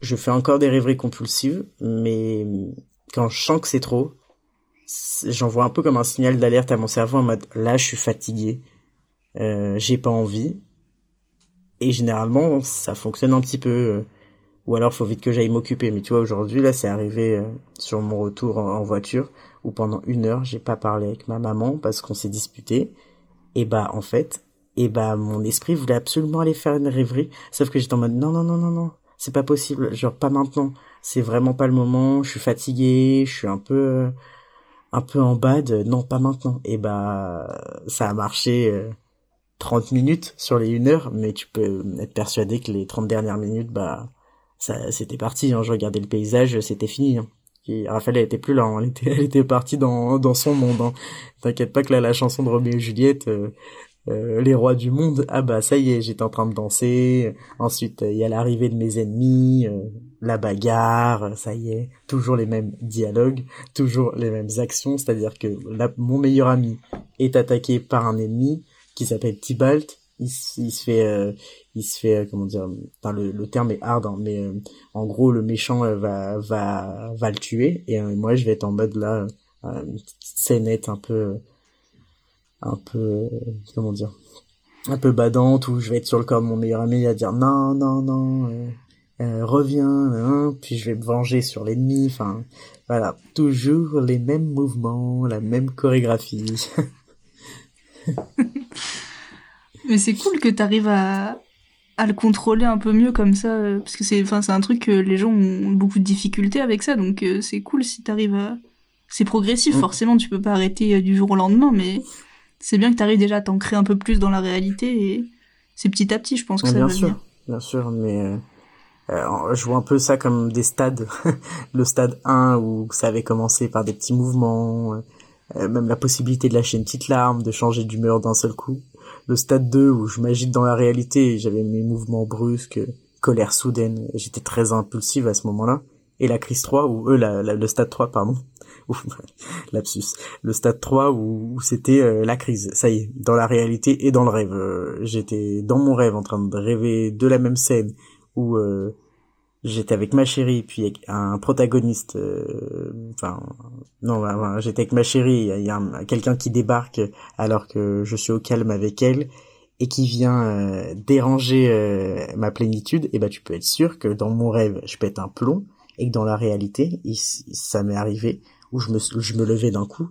je fais encore des rêveries compulsives, mais quand je sens que c'est trop, j'envoie un peu comme un signal d'alerte à mon cerveau en mode là je suis fatigué euh, j'ai pas envie. Et généralement, ça fonctionne un petit peu. Euh, ou alors, faut vite que j'aille m'occuper. Mais tu vois, aujourd'hui, là, c'est arrivé euh, sur mon retour en, voiture, où pendant une heure, j'ai pas parlé avec ma maman parce qu'on s'est disputé. Et bah, en fait, et bah, mon esprit voulait absolument aller faire une rêverie. Sauf que j'étais en mode, non, non, non, non, non, c'est pas possible. Genre, pas maintenant. C'est vraiment pas le moment. Je suis fatigué. Je suis un peu, un peu en bad. Non, pas maintenant. Et bah, ça a marché 30 minutes sur les 1 heure, mais tu peux être persuadé que les 30 dernières minutes, bah, ça, c'était parti, hein. je regardais le paysage, c'était fini. Hein. Raphaël, elle était plus là, hein. elle, était, elle partie dans, son monde. Hein. T'inquiète pas que là, la chanson de Roméo et Juliette, euh, euh, les rois du monde, ah bah ça y est, j'étais en train de danser. Ensuite, il y a l'arrivée de mes ennemis, euh, la bagarre, ça y est, toujours les mêmes dialogues, toujours les mêmes actions. C'est-à-dire que mon meilleur ami est attaqué par un ennemi, qui s'appelle Tibalt. Il, se fait, euh, il se fait, euh, comment dire, enfin, le, le terme est hard, hein, mais euh, en gros le méchant va, va, va le tuer et moi je vais être en mode là, une petite scénette un peu, un peu, comment dire, un peu badante où je vais être sur le corps de mon meilleur ami à dire non, non, non, reviens, hein, puis je vais me venger sur l'ennemi, enfin voilà, toujours les mêmes mouvements, la même chorégraphie. Mais c'est cool que t'arrives à, à le contrôler un peu mieux comme ça, euh, parce que c'est, enfin, c'est un truc que les gens ont beaucoup de difficultés avec ça, donc euh, c'est cool si t'arrives à. C'est progressif, mm. forcément, tu peux pas arrêter euh, du jour au lendemain, mais c'est bien que t'arrives déjà à t'ancrer un peu plus dans la réalité et c'est petit à petit, je pense que ça bien va sûr, Bien sûr, mais je vois un peu ça comme des stades. le stade 1 où ça avait commencé par des petits mouvements, même la possibilité de lâcher une petite larme, de changer d'humeur d'un seul coup le stade 2 où je m'agite dans la réalité, j'avais mes mouvements brusques, colère soudaine, j'étais très impulsive à ce moment-là. Et la crise 3 où eux le stade 3 pardon. lapsus. Le stade 3 où, c'était euh, la crise. Ça y est, dans la réalité et dans le rêve. Euh, j'étais dans mon rêve en train de rêver de la même scène où euh, j'étais avec ma chérie puis avec un protagoniste euh, enfin non j'étais avec ma chérie il y a, quelqu'un qui débarque alors que je suis au calme avec elle et qui vient euh, déranger euh, ma plénitude et bah tu peux être sûr que dans mon rêve je pète un plomb et que dans la réalité ça m'est arrivé où je me je me levais d'un coup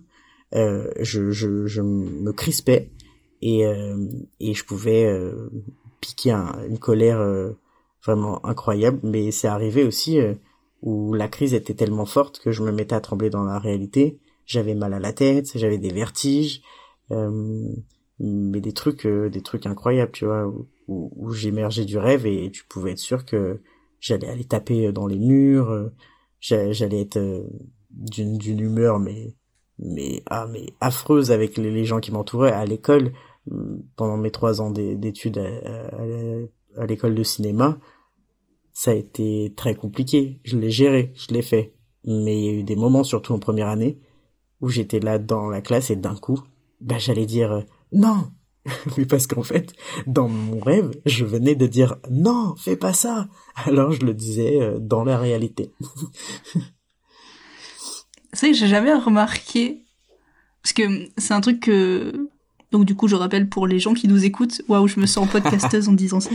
je, je je me crispais et et je pouvais piquer une colère vraiment incroyable, mais c'est arrivé aussi euh, où la crise était tellement forte que je me mettais à trembler dans la réalité. J'avais mal à la tête, j'avais des vertiges, euh, mais des trucs, euh, des trucs incroyables, tu vois, où, où, j'émergeais du rêve et tu pouvais être sûr que j'allais aller taper dans les murs, j'allais être d'une d'une humeur mais mais ah mais affreuse avec les, gens qui m'entouraient à l'école pendant mes trois ans d'études à l'école de cinéma ça a été très compliqué. Je l'ai géré, je l'ai fait. Mais il y a eu des moments, surtout en première année, où j'étais là dans la classe et d'un coup, bah j'allais dire euh, non. Mais parce qu'en fait, dans mon rêve, je venais de dire non, fais pas ça. Alors je le disais euh, dans la réalité. c'est que j'ai jamais remarqué parce que c'est un truc que donc du coup je rappelle pour les gens qui nous écoutent, waouh, je me sens podcasteuse en disant ça.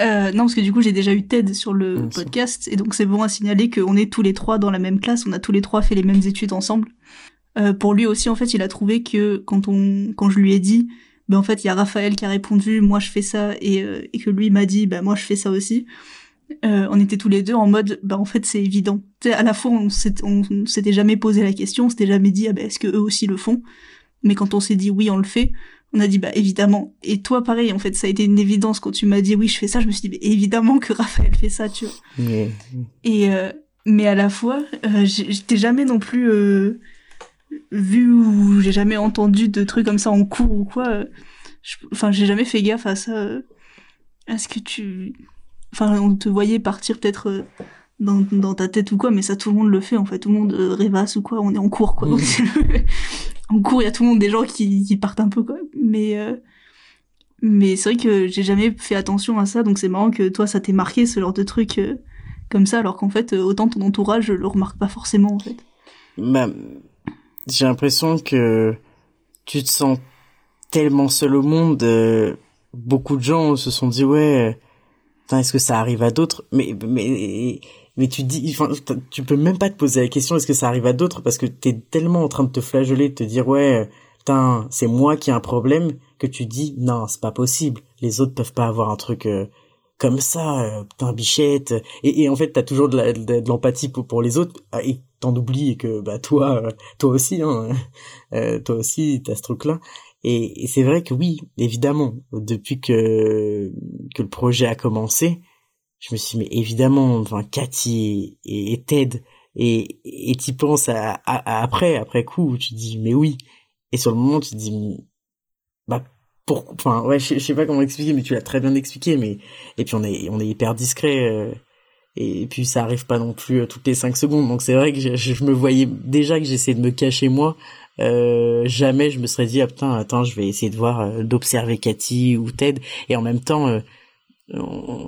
Euh, non, parce que du coup, j'ai déjà eu Ted sur le podcast, et donc c'est bon à signaler qu'on est tous les trois dans la même classe, on a tous les trois fait les mêmes études ensemble. Euh, pour lui aussi, en fait, il a trouvé que quand on, quand je lui ai dit, ben en fait, il y a Raphaël qui a répondu, moi je fais ça, et, euh, et que lui m'a dit, ben moi je fais ça aussi. Euh, on était tous les deux en mode, ben en fait c'est évident. T'sais, à la fois, on s'était jamais posé la question, on s'était jamais dit, ah ben est-ce que eux aussi le font? Mais quand on s'est dit oui, on le fait, on a dit bah évidemment. Et toi pareil en fait ça a été une évidence quand tu m'as dit oui je fais ça je me suis dit évidemment que Raphaël fait ça tu vois. Et euh, mais à la fois euh, j'étais jamais non plus euh, vu ou j'ai jamais entendu de trucs comme ça en cours ou quoi. enfin, j'ai jamais fait gaffe à ça. Est-ce que tu, enfin, on te voyait partir peut-être dans, dans ta tête ou quoi, mais ça tout le monde le fait en fait. Tout le monde rêvasse ou quoi. On est en cours quoi. en cours, il y a tout le monde des gens qui, partent un peu quoi. Mais mais c'est vrai que j'ai jamais fait attention à ça, donc c'est marrant que toi ça t'ait marqué ce genre de truc euh, comme ça, alors qu'en fait euh, autant ton entourage le remarque pas forcément en fait. Bah, j'ai l'impression que tu te sens tellement seul au monde. Euh, beaucoup de gens se sont dit ouais, est-ce que ça arrive à d'autres? Mais mais mais tu dis, enfin, tu peux même pas te poser la question est-ce que ça arrive à d'autres? Parce que t'es tellement en train de te flageoler, de te dire ouais, putain, c'est moi qui ai un problème que tu dis non, c'est pas possible. Les autres peuvent pas avoir un truc euh, comme ça, euh, bichette. Et, et en fait, t'as toujours de l'empathie pour, les autres ah, et t'en oublies que bah toi, euh, toi aussi, hein, toi aussi, t'as ce truc-là. Et, c'est vrai que oui, évidemment, depuis que que le projet a commencé, je me suis dit, mais évidemment, enfin Cathy et, Ted et et t'y penses à, après après coup, tu dis mais oui. Et sur le moment, tu te dis bah pour enfin ouais je, sais pas comment expliquer mais tu l'as très bien expliqué mais et puis on est on est hyper discret euh, et puis ça arrive pas non plus euh, toutes les cinq secondes donc c'est vrai que je, je, me voyais déjà que j'essayais de me cacher moi euh, jamais je me serais dit ah putain attends je vais essayer de voir euh, d'observer Cathy ou Ted et en même temps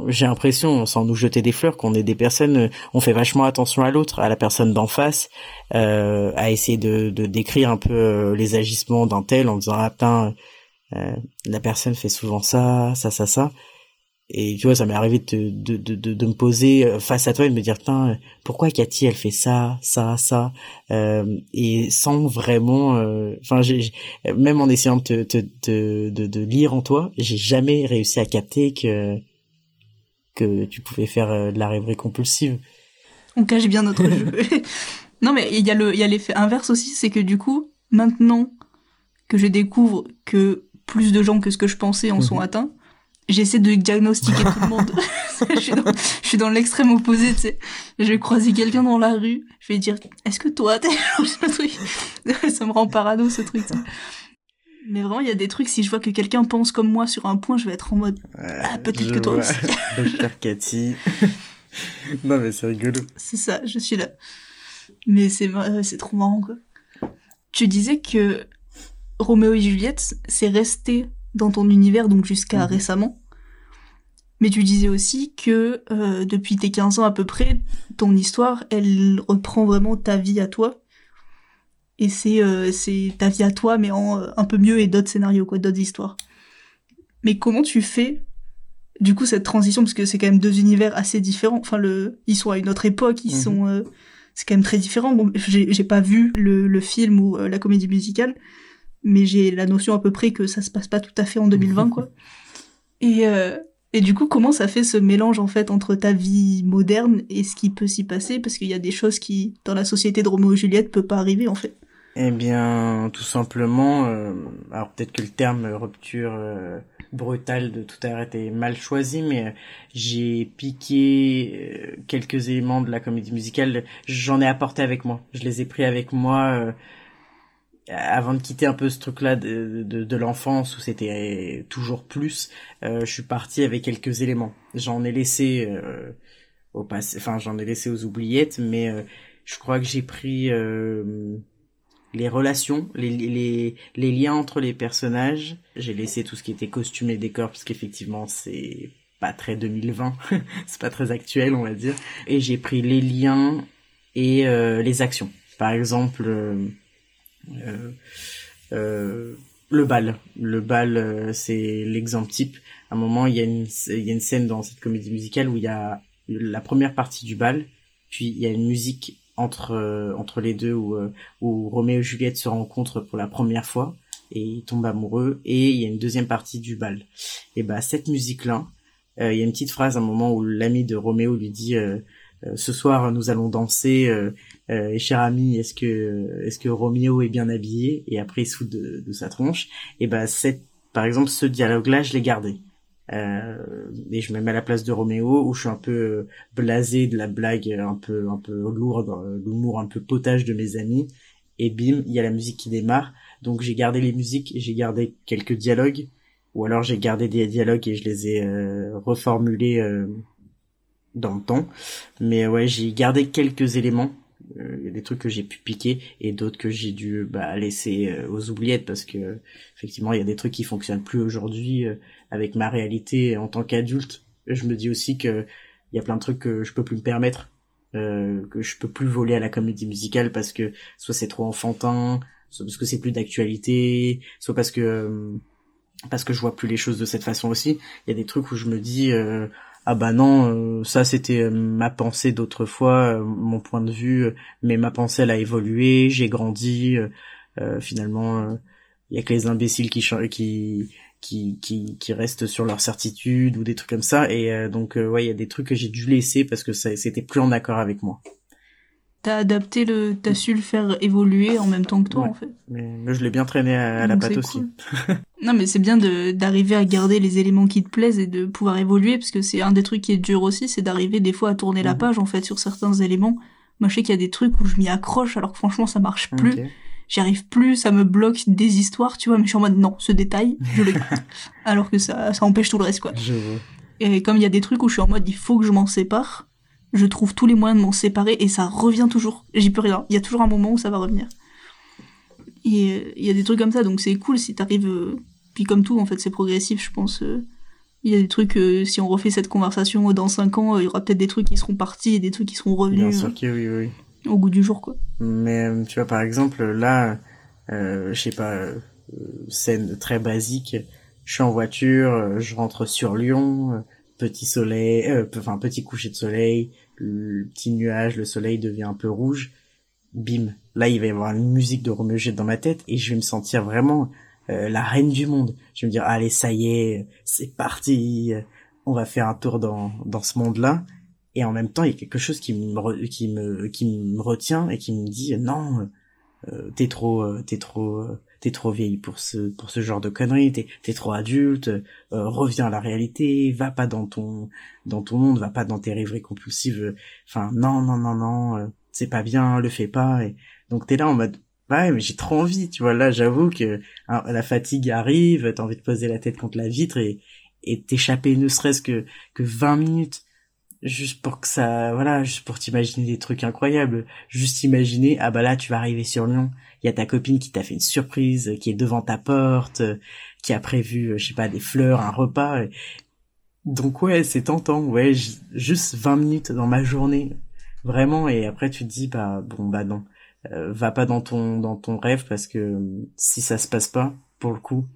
j'ai l'impression, sans nous jeter des fleurs, qu'on est des personnes, on fait vachement attention à l'autre, à la personne d'en face, euh, à essayer de, de décrire un peu les agissements d'un tel en disant ah putain euh, la personne fait souvent ça, ça, ça, ça. Et tu vois, ça m'est arrivé de, de, de, de, me poser euh, face à toi et de me dire, putain, pourquoi Cathy, elle fait ça, ça, ça, euh, et sans vraiment, enfin, j'ai, même en essayant de, de, de, de, lire en toi, j'ai jamais réussi à capter que que tu pouvais faire de la rêverie compulsive. On cache bien notre jeu. non, mais il y a le, il y a l'effet inverse aussi, c'est que du coup, maintenant que je découvre que plus de gens que ce que je pensais en sont mhm. atteints. J'essaie de diagnostiquer tout le monde. je, suis dans, l'extrême opposé, tu sais. Je vais croiser quelqu'un dans la rue, je vais dire, est-ce que toi, t'es Ça me rend parano, ce truc. Mais vraiment, il y a des trucs, si je vois que quelqu'un pense comme moi sur un point, je vais être en mode, ah, peut-être que toi aussi. Docteur Cathy. non, mais c'est rigolo. C'est ça, je suis là. Mais c'est, c'est trop marrant, quoi. Tu disais que Roméo et Juliette, c'est resté dans ton univers donc jusqu'à mhm. récemment. Mais tu disais aussi que euh, depuis tes 15 ans à peu près, ton histoire, elle reprend vraiment ta vie à toi. Et c'est euh, c'est ta vie à toi, mais en euh, un peu mieux et d'autres scénarios, quoi, d'autres histoires. Mais comment tu fais, du coup, cette transition, parce que c'est quand même deux univers assez différents. Enfin, le, ils sont à une autre époque, ils mhm. sont, c'est quand même très différent. Bon, j'ai pas vu le, le film ou la comédie musicale, mais j'ai la notion à peu près que ça se passe pas tout à fait en 2020, quoi. Et, euh, et du coup, comment ça fait ce mélange, en fait, entre ta vie moderne et ce qui peut s'y passer? Parce qu'il y a des choses qui, dans la société de Roméo et Juliette, peut pas arriver, en fait. Eh bien, tout simplement, euh, alors peut-être que le terme rupture euh, brutale de tout arrêt est mal choisi, mais j'ai piqué quelques éléments de la comédie musicale, j'en ai apporté avec moi, je les ai pris avec moi avant de quitter un peu ce truc-là de, de, de l'enfance où c'était toujours plus, euh, je suis parti avec quelques éléments. J'en ai laissé euh, au passé, enfin j'en ai laissé aux oubliettes, mais euh, je crois que j'ai pris euh, les relations, les, les, les liens entre les personnages. J'ai laissé tout ce qui était costume et décor parce qu'effectivement c'est pas très 2020, c'est pas très actuel on va dire. Et j'ai pris les liens et les actions. Par exemple euh, euh, le bal. Le bal, euh, c'est l'exemple type. À un moment, il y, a une, a une scène dans cette comédie musicale où il y a la première partie du bal, puis il y a une musique entre les deux où, où Roméo et Juliette se rencontrent pour la première fois et ils tombent amoureux et il y a une deuxième partie du bal. Et bah cette musique là, il y a une petite phrase à un moment où l'ami de Roméo lui dit ce soir nous allons danser euh, euh, cher ami est-ce que est-ce que Roméo est bien habillé et après il se fout de, de sa tronche? Et ben cette par exemple ce dialogue là je l'ai gardé euh, et je me mets à la place de Roméo où je suis un peu blasé de la blague un peu un peu lourde l'humour un peu potage de mes amis et bim il y a la musique qui démarre donc j'ai gardé les musiques j'ai gardé quelques dialogues ou alors j'ai gardé des dialogues et je les ai euh, reformulés euh, dans le temps. Mais ouais, j'ai gardé quelques éléments. Euh, Il y a des trucs que j'ai pu piquer et d'autres que j'ai dû bah, laisser euh, aux oubliettes parce que effectivement il y a des trucs qui fonctionnent plus aujourd'hui avec ma réalité en tant qu'adulte. Je me dis aussi que il y a plein de trucs que je peux plus me permettre, que je peux plus voler à la comédie musicale parce que soit c'est trop enfantin, soit parce que c'est plus d'actualité, soit parce que parce que je vois plus les choses de cette façon aussi. Il y a des trucs où je me dis euh, ah bah non, euh, ça c'était euh, ma pensée d'autrefois, mon point de vue, mais ma pensée elle a évolué, j'ai grandi. finalement, il y a que les imbéciles qui qui qui qui restent sur leur certitude ou des trucs comme ça. Et donc ouais, il y a des trucs que j'ai dû laisser parce que c'était plus en accord avec moi t'as adapté le, t'as su le faire évoluer en même temps que toi en fait. Mais, je l'ai bien traîné à, la patte aussi. non mais c'est bien de d'arriver à garder les éléments qui te plaisent et de pouvoir évoluer parce que c'est un des trucs qui est dur aussi, c'est d'arriver des fois à tourner la mhm. page en fait sur certains éléments. Moi je sais qu'il y a des trucs où je m'y accroche alors que franchement ça marche plus. J'y arrive plus, ça me bloque des histoires, tu vois, mais je suis en mode non, ce détail, je le garde. alors que ça, ça empêche tout le reste quoi. Je vois. Et comme il y a des trucs où je suis en mode il faut que je m'en sépare, je trouve tous les moyens de m'en séparer et ça revient toujours. J'y peux rien. Il y a toujours un moment où ça va revenir. Et euh, il y a des trucs comme ça, donc c'est cool si t'arrives. Euh, puis comme tout, en fait, c'est progressif, je pense. Euh, il y a des trucs, si on refait cette conversation dans 5 ans, il y aura peut-être des trucs qui seront partis et des trucs qui seront revenus. Bien sûr que oui, oui. Au goût du jour, quoi. Mais tu vois, par exemple, là, je sais pas, scène très basique. Je suis en voiture, je rentre sur Lyon, petit soleil, enfin petit coucher de soleil, le petit nuage, le soleil devient un peu rouge, bim, là il va y avoir une musique de Romeo dans ma tête et je vais me sentir vraiment euh, la reine du monde. Je vais me dire allez ça y est, c'est parti, on va faire un tour dans dans ce monde-là. Et en même temps, il y a quelque chose qui me qui me qui me retient et qui me dit non, euh, t'es trop euh, t'es trop t'es trop vieille pour ce pour ce genre de conneries, t'es es trop adulte, euh, reviens à la réalité, va pas dans ton dans ton monde, va pas dans tes rêveries compulsives. Enfin non non non non, euh, c'est pas bien, le fais pas. Et donc t'es là en mode ouais mais j'ai trop envie, tu vois là j'avoue que hein, la fatigue arrive, t'as envie de poser la tête contre la vitre et et t'échapper ne serait-ce que que 20 minutes juste pour que ça voilà juste pour t'imaginer des trucs incroyables. Juste imaginer ah bah là tu vas arriver sur Lyon. Il y a ta copine qui t'a fait une surprise qui est devant ta porte qui a prévu je sais pas des fleurs un repas. Donc ouais c'est tentant ouais juste 20 minutes dans ma journée vraiment. Et après tu te dis bah bon bah non euh, va pas dans ton dans ton rêve parce que si ça se passe pas pour le coup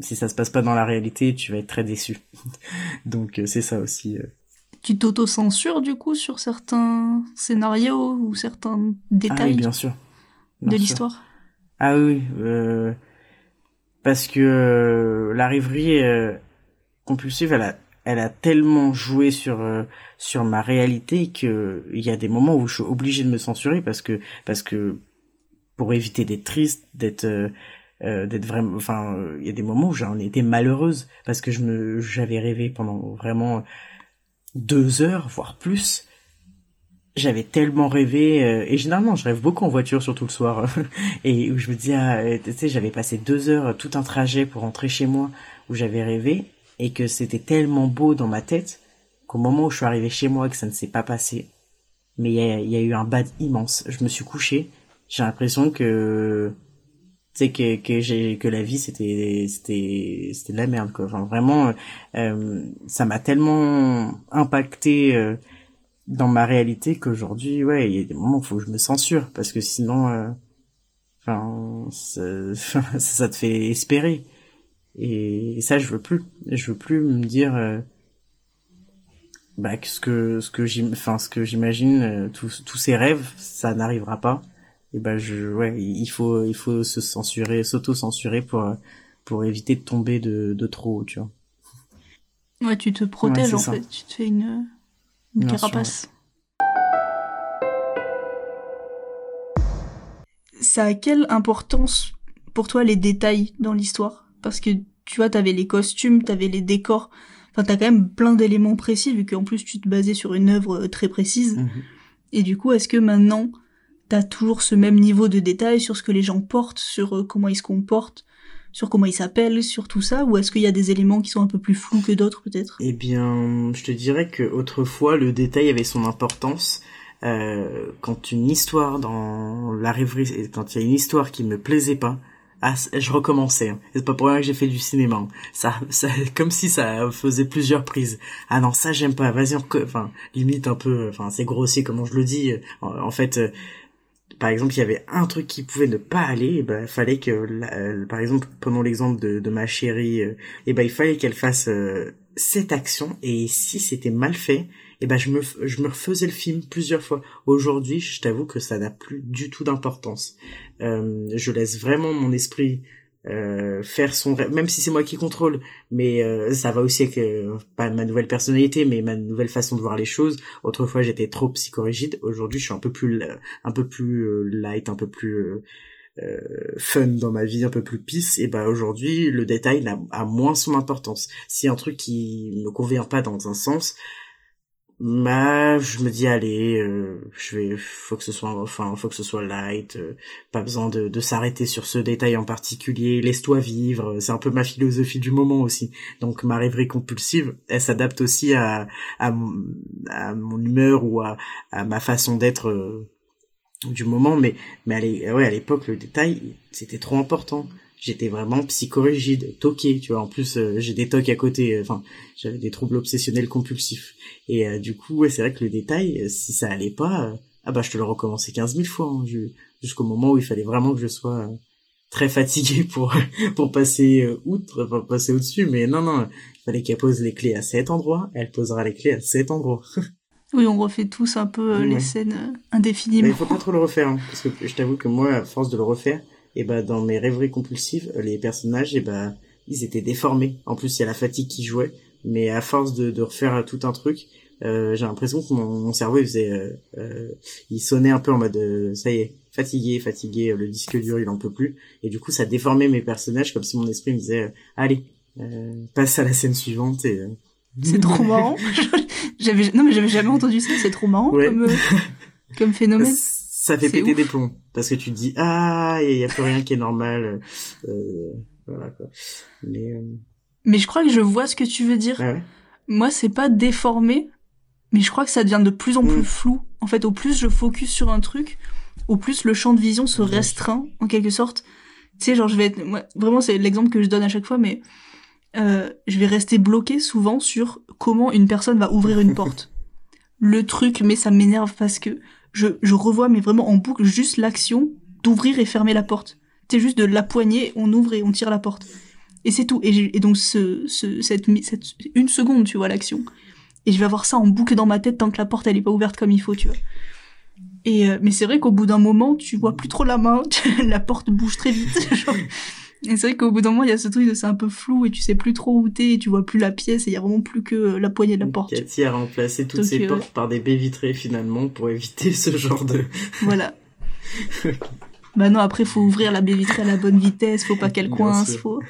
si ça se passe pas dans la réalité tu vas être très déçu. Donc euh, c'est ça aussi euh tu t'auto-censures du coup sur certains scénarios ou certains détails ah oui, bien sûr. de l'histoire? Ah oui, euh, parce que euh, la rêverie euh, compulsive, elle a, elle a tellement joué sur euh, sur ma réalité que il y a des moments où je suis obligé de me censurer parce que parce que pour éviter d'être triste, d'être d'être vraiment enfin il y a des moments où j'en étais malheureuse parce que je me j'avais rêvé pendant vraiment deux heures, voire plus. J'avais tellement rêvé, euh, et généralement je rêve beaucoup en voiture, surtout le soir, et où je me dis, ah, euh, tu sais, j'avais passé deux heures, tout un trajet pour rentrer chez moi, où j'avais rêvé, et que c'était tellement beau dans ma tête, qu'au moment où je suis arrivé chez moi, que ça ne s'est pas passé, mais il y a, eu un bad immense. Je me suis couché, j'ai l'impression que tu sais que que j'ai que la vie c'était c'était c'était de la merde quoi. Enfin vraiment euh, ça m'a tellement impacté euh, dans ma réalité qu'aujourd'hui ouais il y a des moments où faut que je me censure parce que sinon euh, enfin ça, ça, te fait espérer. Et, ça je veux plus. Je veux plus me dire euh, bah que ce que ce que j'im enfin ce que j'imagine tous tous ces rêves ça n'arrivera pas et ben je ouais il faut il faut se censurer s'auto censurer pour pour éviter de tomber de, de trop haut tu vois. Ouais tu te protèges en fait. Tu te fais une une carapace. Ça a quelle importance pour toi les détails dans l'histoire? Parce que tu vois t'avais les costumes t'avais les décors. Enfin t'as quand même plein d'éléments précis vu qu'en plus tu te basais sur une œuvre très précise. Mhm. et du coup est-ce que maintenant toujours ce même niveau de détail sur ce que les gens portent, sur euh, comment ils se comportent, sur comment il s'appelle, sur tout ça, ou est-ce qu'il y a des éléments qui sont un peu plus flous que d'autres peut-être? Eh bien, je te dirais que autrefois le détail avait son importance. Euh, quand une histoire dans la rêverie, quand il y a une histoire qui me plaisait pas, ah, je recommençais. Hein. C'est pas pour rien que j'ai fait du cinéma. Hein. Ça, ça, comme si ça faisait plusieurs prises. Ah non, ça j'aime pas. Vas-y, enfin, limite un peu. Enfin, c'est grossier comment je le dis. En, fait, euh, par exemple, il y avait un truc qui pouvait ne pas aller. Et ben, fallait que, euh, par exemple, prenons l'exemple de, de, ma chérie. Euh, et ben, il fallait qu'elle fasse cette action. Et si c'était mal fait, et ben je me je me refaisais le film plusieurs fois. Aujourd'hui, je t'avoue que ça n'a plus du tout d'importance. Euh, je laisse vraiment mon esprit euh, faire son même si c'est moi qui contrôle mais euh, ça va aussi avec euh, pas ma nouvelle personnalité mais ma nouvelle façon de voir les choses. Autrefois j'étais trop psychorigide. Aujourd'hui je suis un peu plus un peu plus euh, light un peu plus fun dans ma vie un peu plus peace. Et ben aujourd'hui le détail a, a moins son importance. Si un truc qui me convient pas dans un sens bah, je me dis allez, euh, je vais, faut que ce soit, enfin, faut que ce soit light, euh, pas besoin de, de s'arrêter sur ce détail en particulier. Laisse-toi vivre, c'est un peu ma philosophie du moment aussi. Donc ma rêverie compulsive, elle s'adapte aussi à, à, mon humeur ou à, à ma façon d'être euh, du moment. Mais mais à ouais, à l'époque le détail, c'était trop important j'étais vraiment psychorigide, toqué, tu vois. En plus, euh, j'ai des tocs à côté, euh, enfin, j'avais des troubles obsessionnels compulsifs. Et euh, du coup, ouais, c'est vrai que le détail, si ça allait pas, ah bah je te le recommençais 15 000 fois, hein, jusqu'au moment où il fallait vraiment que je sois très fatigué pour pour passer outre, pour passer au-dessus. Mais non, non, il fallait qu'elle pose les clés à cet endroit, elle posera les clés à cet endroit. Oui, on refait tous un peu les scènes indéfiniment. il faut pas trop le refaire, hein, parce que je t'avoue que moi, à force de le refaire, et bah dans mes rêveries compulsives, les personnages, et bah ils étaient déformés. En plus, il y a la fatigue qui jouait, mais à force de, de refaire tout un truc, euh, j'ai l'impression que mon, cerveau il faisait, euh, euh, il sonnait un peu en mode euh, ça y est, fatigué, fatigué, le disque dur il en peut plus, et du coup ça déformait mes personnages comme si mon esprit me disait allez, passe à la scène suivante et c'est trop marrant. j'avais non mais j'avais jamais entendu ça, c'est trop marrant comme comme phénomène ça fait péter des plombs parce que tu te dis ah il y, a plus rien qui est normal euh, voilà quoi. Mais euh, mais je crois que je vois ce que tu veux dire. Ah moi c'est pas déformé mais je crois que ça devient de plus en plus mm. flou. En fait au plus je focus sur un truc au plus le champ de vision se restreint en quelque sorte. Tu sais genre je vais être vraiment c'est l'exemple que je donne à chaque fois mais euh, je vais rester bloqué souvent sur comment une personne va ouvrir une porte. Le truc mais ça m'énerve parce que je, revois, mais vraiment en boucle, juste l'action d'ouvrir et fermer la porte. C'est juste de la poignée, on ouvre et on tire la porte. Et c'est tout. Et, donc, ce, une seconde, tu vois, l'action. Et je vais avoir ça en boucle dans ma tête tant que la porte, elle est pas ouverte comme il faut, tu vois. Et, euh, mais c'est vrai qu'au bout d'un moment, tu vois plus trop la main, la porte bouge très vite. Et c'est vrai qu'au bout d'un moment, il y a ce truc de c'est un peu flou et tu sais plus trop où t'es et tu vois plus la pièce et il y a vraiment plus que euh, la poignée de la porte. Cathy a remplacé toutes ces euh, portes par des baies vitrées finalement pour éviter ce genre de... Voilà. bah non, après faut ouvrir la baie vitrée à la bonne vitesse, faut pas qu'elle coince, faut...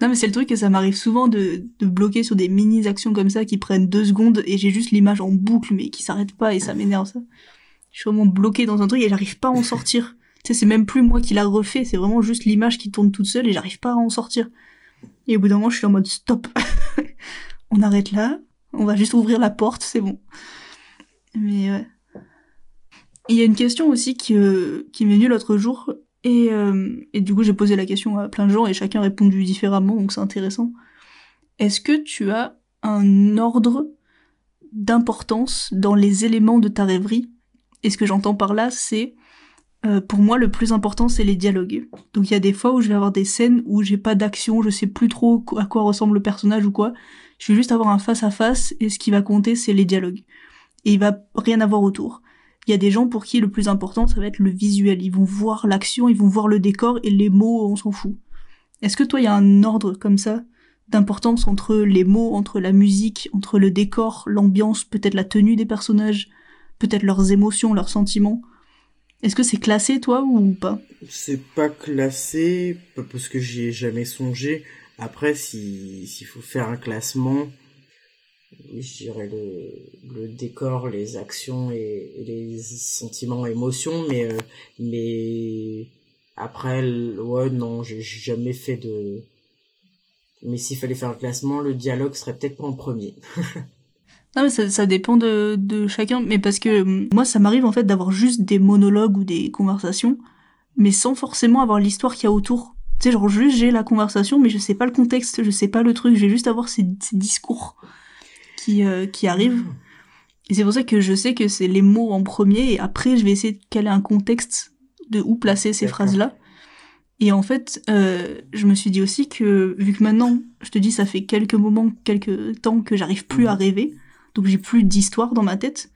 Non mais c'est le truc que ça m'arrive souvent de, de bloquer sur des mini actions comme ça qui prennent deux secondes et j'ai juste l'image en boucle mais qui s'arrête pas et ça m'énerve ça. Je suis vraiment bloqué dans un truc et j'arrive pas à en sortir c'est même plus moi qui l'a refait, c'est vraiment juste l'image qui tourne toute seule et j'arrive pas à en sortir. Et au bout d'un moment, je suis en mode stop. on arrête là, on va juste ouvrir la porte, c'est bon. Mais ouais. Il y a une question aussi qui, euh, qui m'est venue l'autre jour, et, euh, et du coup j'ai posé la question à plein de gens et chacun a répondu différemment, donc c'est intéressant. Est-ce que tu as un ordre d'importance dans les éléments de ta rêverie? Et ce que j'entends par là, c'est euh, pour moi, le plus important, c'est les dialogues. Donc il y a des fois où je vais avoir des scènes où j'ai pas d'action, je sais plus trop à quoi ressemble le personnage ou quoi. Je vais juste avoir un face à face et ce qui va compter, c'est les dialogues. Et il va rien avoir autour. Il y a des gens pour qui le plus important, ça va être le visuel. Ils vont voir l'action, ils vont voir le décor et les mots, on s'en fout. Est-ce que toi, il y a un ordre comme ça d'importance entre les mots, entre la musique, entre le décor, l'ambiance, peut-être la tenue des personnages, peut-être leurs émotions, leurs sentiments? Est-ce que c'est classé, toi, ou pas? C'est pas classé, parce que j'y ai jamais songé. Après, s'il faut faire un classement, je dirais le, décor, les actions et, les sentiments, émotions, mais, euh, mais Après, ouais, non, j'ai jamais fait de. Mais s'il fallait faire un classement, le dialogue serait peut-être pas en premier. non, mais ça, ça dépend de, de chacun. Mais parce que hum, moi, ça m'arrive en fait d'avoir juste des monologues ou des conversations, mais sans forcément avoir l'histoire qu'il y a autour. Tu sais, genre juste j'ai la conversation, mais je sais pas le contexte, je sais pas le truc, je vais juste avoir ces, ces discours qui, euh, qui arrivent. Et c'est pour ça que je sais que c'est les mots en premier, et après je vais essayer de caler un contexte de où placer ces phrases-là. Et en fait, euh, je me suis dit aussi que, vu que maintenant, je te dis, ça fait quelques moments, quelques temps que j'arrive plus à mhm. rêver, donc j'ai plus d'histoire dans ma tête,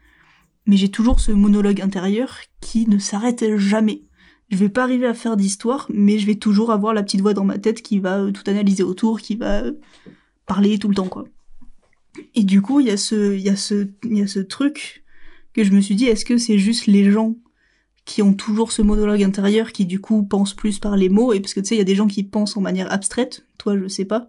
mais j'ai toujours ce monologue intérieur qui ne s'arrête jamais. Je vais pas arriver à faire d'histoire, mais je vais toujours avoir la petite voix dans ma tête qui va euh, tout analyser autour, qui va euh, parler tout le temps, quoi. Et du coup, il y a ce, y a ce, y a ce truc que je me suis dit, est-ce que c'est juste les gens qui ont toujours ce monologue intérieur qui du coup pensent plus par les mots? Et parce que tu sais il y a des gens qui pensent en manière abstraite toi je sais pas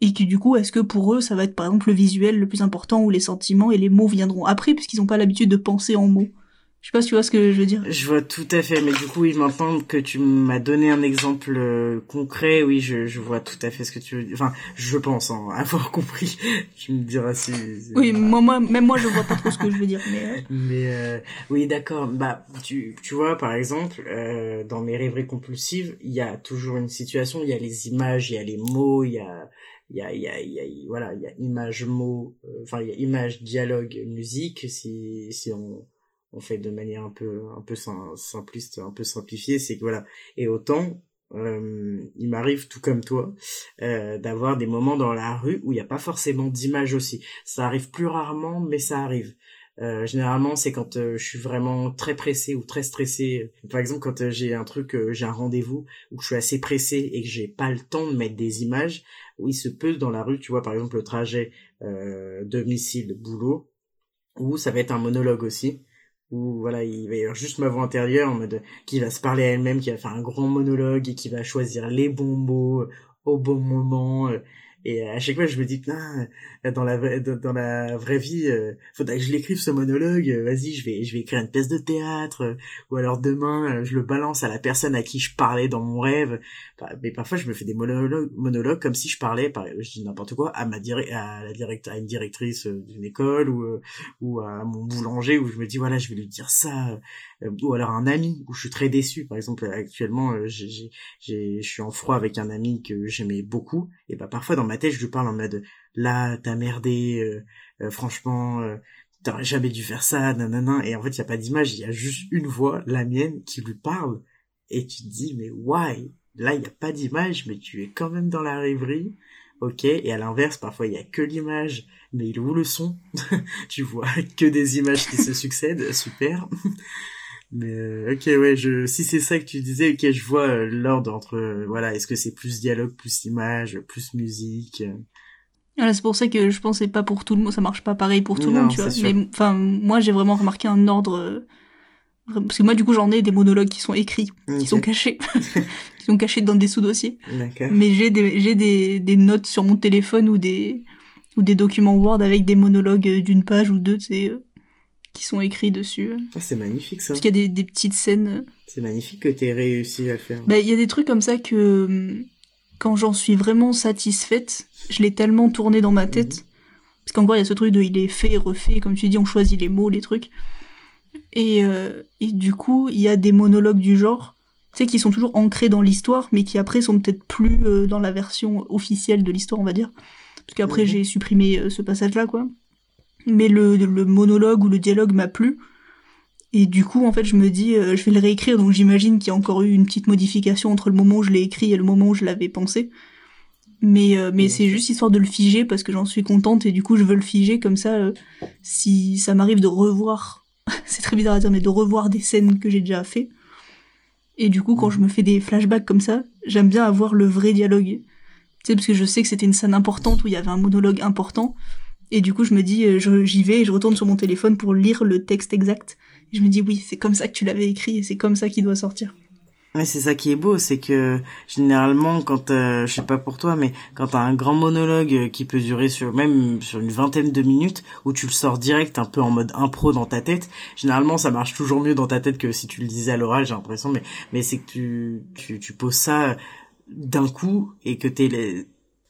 et qui du coup est-ce que pour eux ça va être par exemple le visuel le plus important ou les sentiments et les mots viendront après puisqu'ils n'ont pas l'habitude de penser en mots? Je sais pas si tu vois ce que je veux dire. Je vois tout à fait, mais du coup, oui, maintenant que tu m'as donné un exemple euh, concret, oui, je, je vois tout à fait ce que tu veux dire. Enfin, je pense hein, avoir compris. tu me diras si. Oui, moi, moi, même moi, je vois pas trop ce que je veux dire, mais. Mais euh, oui, d'accord. Bah, tu, tu vois, par exemple, euh, dans mes rêveries compulsives, il y a toujours une situation, il y a les images, il y a les mots, il y a il y a, il y a, y a, voilà, il y a image, mots, enfin, il y a image, dialogue, musique, si, si on, on fait de manière un peu un peu simpliste, un peu simplifiée, c'est que voilà. Et autant euh, il m'arrive tout comme toi euh, d'avoir des moments dans la rue où il n'y a pas forcément d'image aussi. Ça arrive plus rarement, mais ça arrive. Euh, généralement, c'est quand je suis vraiment très pressé ou très stressé. Par exemple, quand j'ai un truc, j'ai un rendez-vous où je suis assez pressé et que j'ai pas le temps de mettre des images, où il se peut dans la rue, tu vois, par exemple le trajet domicile boulot, où ça va être un monologue aussi où voilà il va y avoir juste ma voix intérieure en mode qui va se parler à elle-même qui va faire un grand monologue et qui va choisir les bons mots au bon moment euh, et à chaque fois, je me dis, putain, dans la vraie, dans, la vraie vie, euh, faudrait que je l'écrive ce monologue. Euh, vas-y, je vais, je vais écrire une pièce de théâtre. Euh, ou alors demain, je le balance à la personne à qui je parlais dans mon rêve. mais parfois, je me fais des monologues, monologues comme si je parlais, par, je dis n'importe quoi, à ma à la direct, à une directrice d'une école ou, ou à mon boulanger où je me dis, voilà, je vais lui dire ça. Ou alors un ami où je suis très déçu. Par exemple, actuellement, j'ai, j'ai, je suis en froid avec un ami que j'aimais beaucoup. Et bah, parfois, dans ma tête, je lui parle en mode là, t'as merdé, euh, euh, franchement, euh, t'aurais jamais dû faire ça, nanana. Et en fait, il y a pas d'image, il y a juste une voix, la mienne, qui lui parle. Et tu te dis, mais why? Là, il n'y a pas d'image, mais tu es quand même dans la rêverie. Ok, et à l'inverse, parfois il y a que l'image, mais il où le son Tu vois que des images qui se succèdent, super. mais ok, ouais, je si c'est ça que tu disais, ok, je vois l'ordre entre voilà, est-ce que c'est plus dialogue, plus image, plus musique c'est pour ça que je pense que pas pour tout le monde, ça marche pas pareil pour tout le monde, tu vois. Mais enfin, moi j'ai vraiment remarqué un ordre euh, parce que moi du coup j'en ai des monologues qui sont écrits, qui sont cachés, qui sont cachés dans des sous-dossiers. Mais j'ai des j'ai des, des notes sur mon téléphone ou des ou des documents Word avec des monologues d'une page ou deux, tu sais, euh, qui sont écrits dessus. Ah, c'est magnifique ça. Parce qu'il y a des, des petites scènes. C'est magnifique que t'aies réussi à le faire. Bah il y a des trucs comme ça que quand j'en suis vraiment satisfaite, je l'ai tellement tourné dans ma tête. Mhm. Parce qu'encore, il y a ce truc de il est fait, refait, comme tu dis, on choisit les mots, les trucs. Et, euh, et du coup, il y a des monologues du genre, tu sais, qui sont toujours ancrés dans l'histoire, mais qui après sont peut-être plus euh, dans la version officielle de l'histoire, on va dire. Parce qu'après, mhm. j'ai supprimé euh, ce passage-là, quoi. Mais le, le monologue ou le dialogue m'a plu. Et du coup, en fait, je me dis, je vais le réécrire, donc j'imagine qu'il y a encore eu une petite modification entre le moment où je l'ai écrit et le moment où je l'avais pensé. Mais, euh, mais c'est juste histoire de le figer parce que j'en suis contente et du coup je veux le figer comme ça. Euh, si ça m'arrive de revoir, c'est très bizarre à dire, mais de revoir des scènes que j'ai déjà fait. Et du coup, quand je me fais des flashbacks comme ça, j'aime bien avoir le vrai dialogue. Tu sais, parce que je sais que c'était une scène importante où il y avait un monologue important. Et du coup, je me dis, euh, j'y vais et je retourne sur mon téléphone pour lire le texte exact. Et je me dis, oui, c'est comme ça que tu l'avais écrit et c'est comme ça qu'il doit sortir. Mais c'est ça qui est beau, c'est que généralement quand euh, je sais pas pour toi, mais quand t'as un grand monologue qui peut durer sur même sur une vingtaine de minutes, où tu le sors direct un peu en mode impro dans ta tête, généralement ça marche toujours mieux dans ta tête que si tu le disais à l'oral, j'ai l'impression. Mais mais c'est que tu, tu tu poses ça d'un coup et que t'es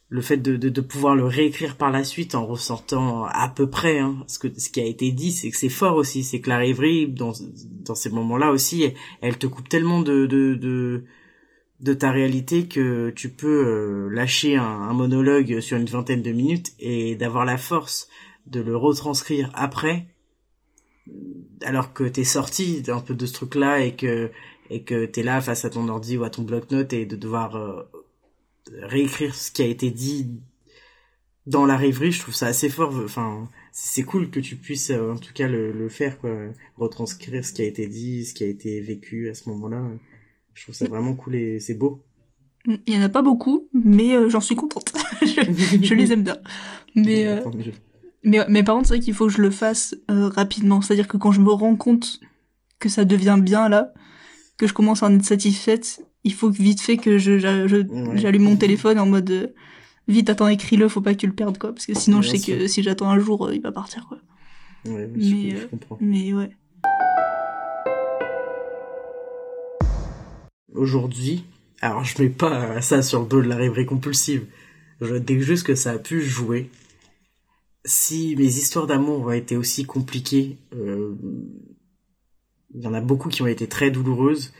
le fait de, de, pouvoir le réécrire par la suite en ressortant à peu près hein, ce que ce qui a été dit c'est que c'est fort aussi. C'est que la rêverie dans dans ces moments-là aussi elle, te coupe tellement de, de de ta réalité que tu peux euh, lâcher un, un, monologue sur une vingtaine de minutes et d'avoir la force de le retranscrire après alors que t'es sorti un peu de ce truc là et que et que t'es là face à ton ordi ou à ton bloc-notes et de devoir euh, réécrire ce qui a été dit dans la rêverie, je trouve ça assez fort. Enfin, c'est cool que tu puisses euh, en tout cas le, le, faire, quoi, retranscrire ce qui a été dit, ce qui a été vécu à ce moment-là. Je trouve ça vraiment cool et c'est beau. Il y en a pas beaucoup, mais euh, j'en suis contente. je, les aime bien. Mais, euh, mais, mais par contre, c'est vrai qu'il faut que je le fasse rapidement. C'est-à-dire que quand je me rends compte que ça devient bien là, que je commence à en être satisfaite, il faut vite fait que je, j'allume mon téléphone en mode euh, vite attends écris-le faut pas que tu le perdes quoi. Parce que sinon je sais que si j'attends un jour euh, il va partir quoi. Ouais, mais je, euh, comprends. mais ouais. Aujourd'hui alors je mets pas ça sur le dos de la rêverie compulsive. Je dis juste que ça a pu jouer. Si mes histoires d'amour ont été aussi compliquées il y en a beaucoup qui ont été très douloureuses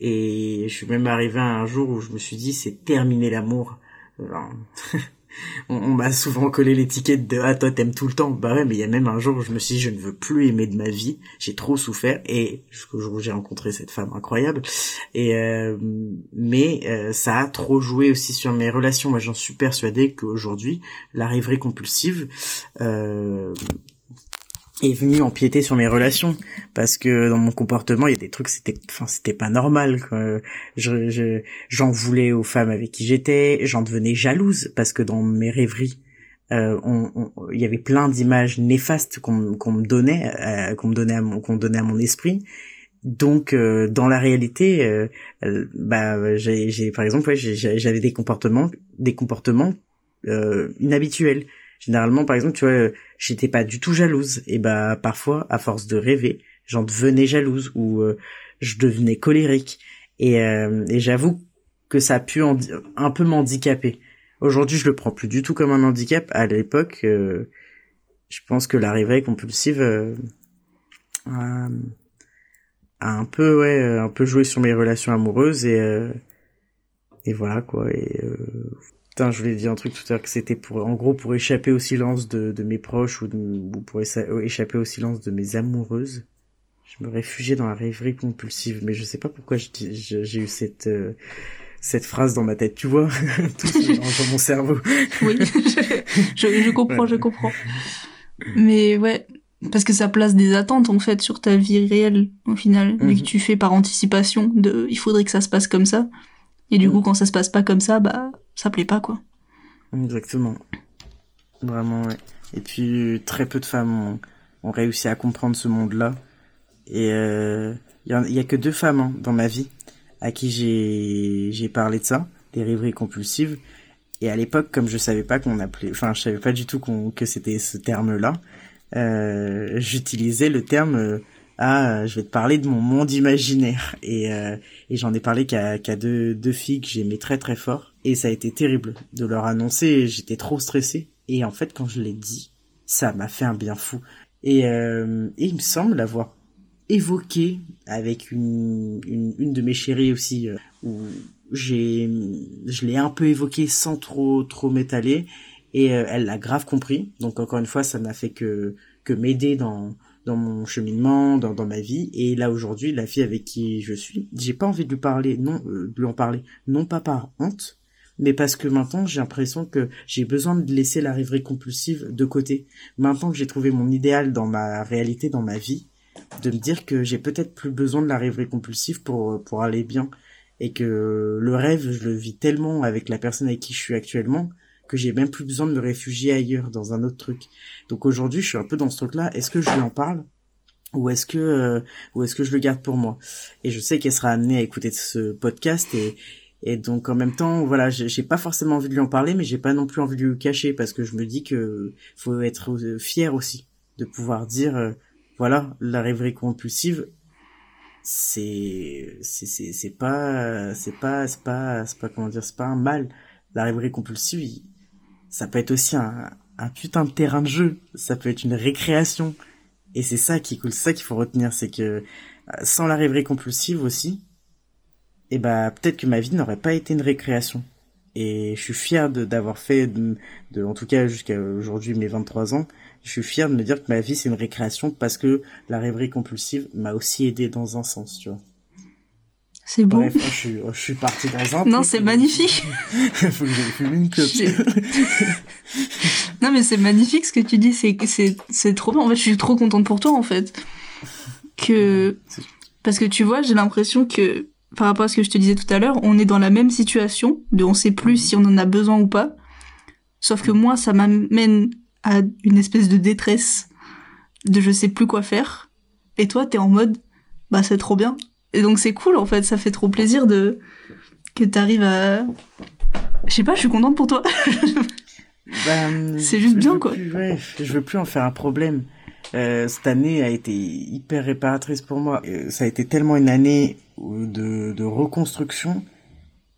et je suis même arrivé à un jour où je me suis dit, c'est terminé l'amour. on, m'a souvent collé l'étiquette de ah toi t'aimes tout le temps. Bah ouais mais il y a même un jour où je me suis dit je ne veux plus aimer de ma vie. J'ai trop souffert. Et jusqu'au jour où j'ai rencontré cette femme incroyable. Et euh, mais euh, ça a trop joué aussi sur mes relations. Moi j'en suis persuadé qu'aujourd'hui la rêverie compulsive euh, est venu empiéter sur mes relations parce que dans mon comportement il y a des trucs c'était enfin c'était pas normal quoi. je j'en voulais aux femmes avec qui j'étais j'en devenais jalouse parce que dans mes rêveries euh, on, il y avait plein d'images néfastes qu'on qu'on me donnait euh, qu'on me donnait à mon qu'on donnait à mon esprit donc euh, dans la réalité euh, euh, bah j'ai par exemple ouais, j'avais des comportements des comportements inhabituels généralement par exemple tu vois j'étais pas du tout jalouse. Et bah parfois à force de rêver j'en devenais jalouse ou euh, je devenais colérique. Et, euh, et j'avoue que ça a pu un peu m'handicaper. Aujourd'hui je le prends plus du tout comme un handicap. À l'époque euh, je pense que la rêverie compulsive a, a, un peu ouais un peu joué sur mes relations amoureuses et et voilà quoi Putain, je voulais dire un truc tout à l'heure que c'était pour, en gros, pour échapper au silence de, de mes proches ou, de, ou pour euh, échapper au silence de mes amoureuses. Je me réfugiais dans la rêverie compulsive, mais je sais pas pourquoi j'ai eu cette euh, cette phrase dans ma tête, tu vois, tout dans mon cerveau. oui, je, je, comprends, je comprends. Mais ouais, parce que ça place des attentes en fait sur ta vie réelle au final, vu que mhm. tu fais par anticipation de, il faudrait que ça se passe comme ça. Et du coup, quand ça se passe pas comme ça, bah, ça plaît pas, quoi. Exactement. Vraiment, ouais. Et puis, très peu de femmes ont, réussi à comprendre ce monde-là. Et il euh, y, a, que deux femmes hein, dans ma vie à qui j'ai parlé de ça, des rêveries compulsives. Et à l'époque, comme je savais pas qu'on appelait, enfin, je savais pas du tout que c'était ce terme-là, euh, j'utilisais le terme euh, ah je vais te parler de mon monde imaginaire et, euh, et j'en ai parlé qu'à deux filles que j'aimais très très fort et ça a été terrible de leur annoncer j'étais trop stressé. Et en fait quand je l'ai dit ça m'a fait un bien fou. Et, euh, il me semble avoir évoqué avec une, une, de mes chéries aussi euh, où j'ai je l'ai un peu évoqué sans trop trop m'étaler. Et euh, elle l'a grave compris. Donc encore une fois ça n'a fait que que m'aider dans dans mon cheminement, dans, dans ma vie. Et là aujourd'hui, la fille avec qui je suis, j'ai pas envie de lui parler, non, de lui en parler, non pas par honte, mais parce que maintenant j'ai l'impression que j'ai besoin de laisser la rêverie compulsive de côté. Maintenant que j'ai trouvé mon idéal dans ma réalité, dans ma vie, de me dire que j'ai peut-être plus besoin de la rêverie compulsive pour pour aller bien et que le rêve je le vis tellement avec la personne avec qui je suis actuellement que j'ai même plus besoin de me réfugier ailleurs dans un autre truc. Donc aujourd'hui, je suis un peu dans ce truc-là. Est-ce que je lui en parle ou est-ce que euh, ou est-ce que je le garde pour moi? Et je sais qu'elle sera amenée à écouter ce podcast et et donc en même temps, voilà, j'ai pas forcément envie de lui en parler, mais j'ai pas non plus envie de lui cacher parce que je me dis que faut être fier aussi de pouvoir dire, euh, voilà, la rêverie compulsive, c'est c'est c'est pas c'est pas c'est pas c'est pas comment dire, c'est pas un mal. La rêverie compulsive, ça peut être aussi un un putain de terrain de jeu, ça peut être une récréation. Et c'est ça qui est cool, ça qu'il faut retenir, c'est que euh, sans la rêverie compulsive aussi, et eh bah peut-être que ma vie n'aurait pas été une récréation. Et je suis fier d'avoir fait, de, de, en tout cas jusqu'à aujourd'hui mes 23 ans, je suis fier de me dire que ma vie c'est une récréation parce que la rêverie compulsive m'a aussi aidé dans un sens, tu vois. C'est beau. Bref, je suis, je suis parti dans un. Non, c'est magnifique. Faut que j'ai une copie. non, mais c'est magnifique ce que tu dis. C'est, c'est, c'est trop bien. En fait, je suis trop contente pour toi, en fait. Que, parce que tu vois, j'ai l'impression que par rapport à ce que je te disais tout à l'heure, on est dans la même situation, de on sait plus si on en a besoin ou pas. Sauf que moi, ça m'amène à une espèce de détresse, de je sais plus quoi faire. Et toi, t'es en mode, bah c'est trop bien. Et donc c'est cool en fait, ça fait trop plaisir de que t'arrives à. Je sais pas, je suis contente pour toi. Ben, c'est juste bien quoi. ouais, je veux plus en faire un problème. Euh, cette année a été hyper réparatrice pour moi. Euh, ça a été tellement une année de, de reconstruction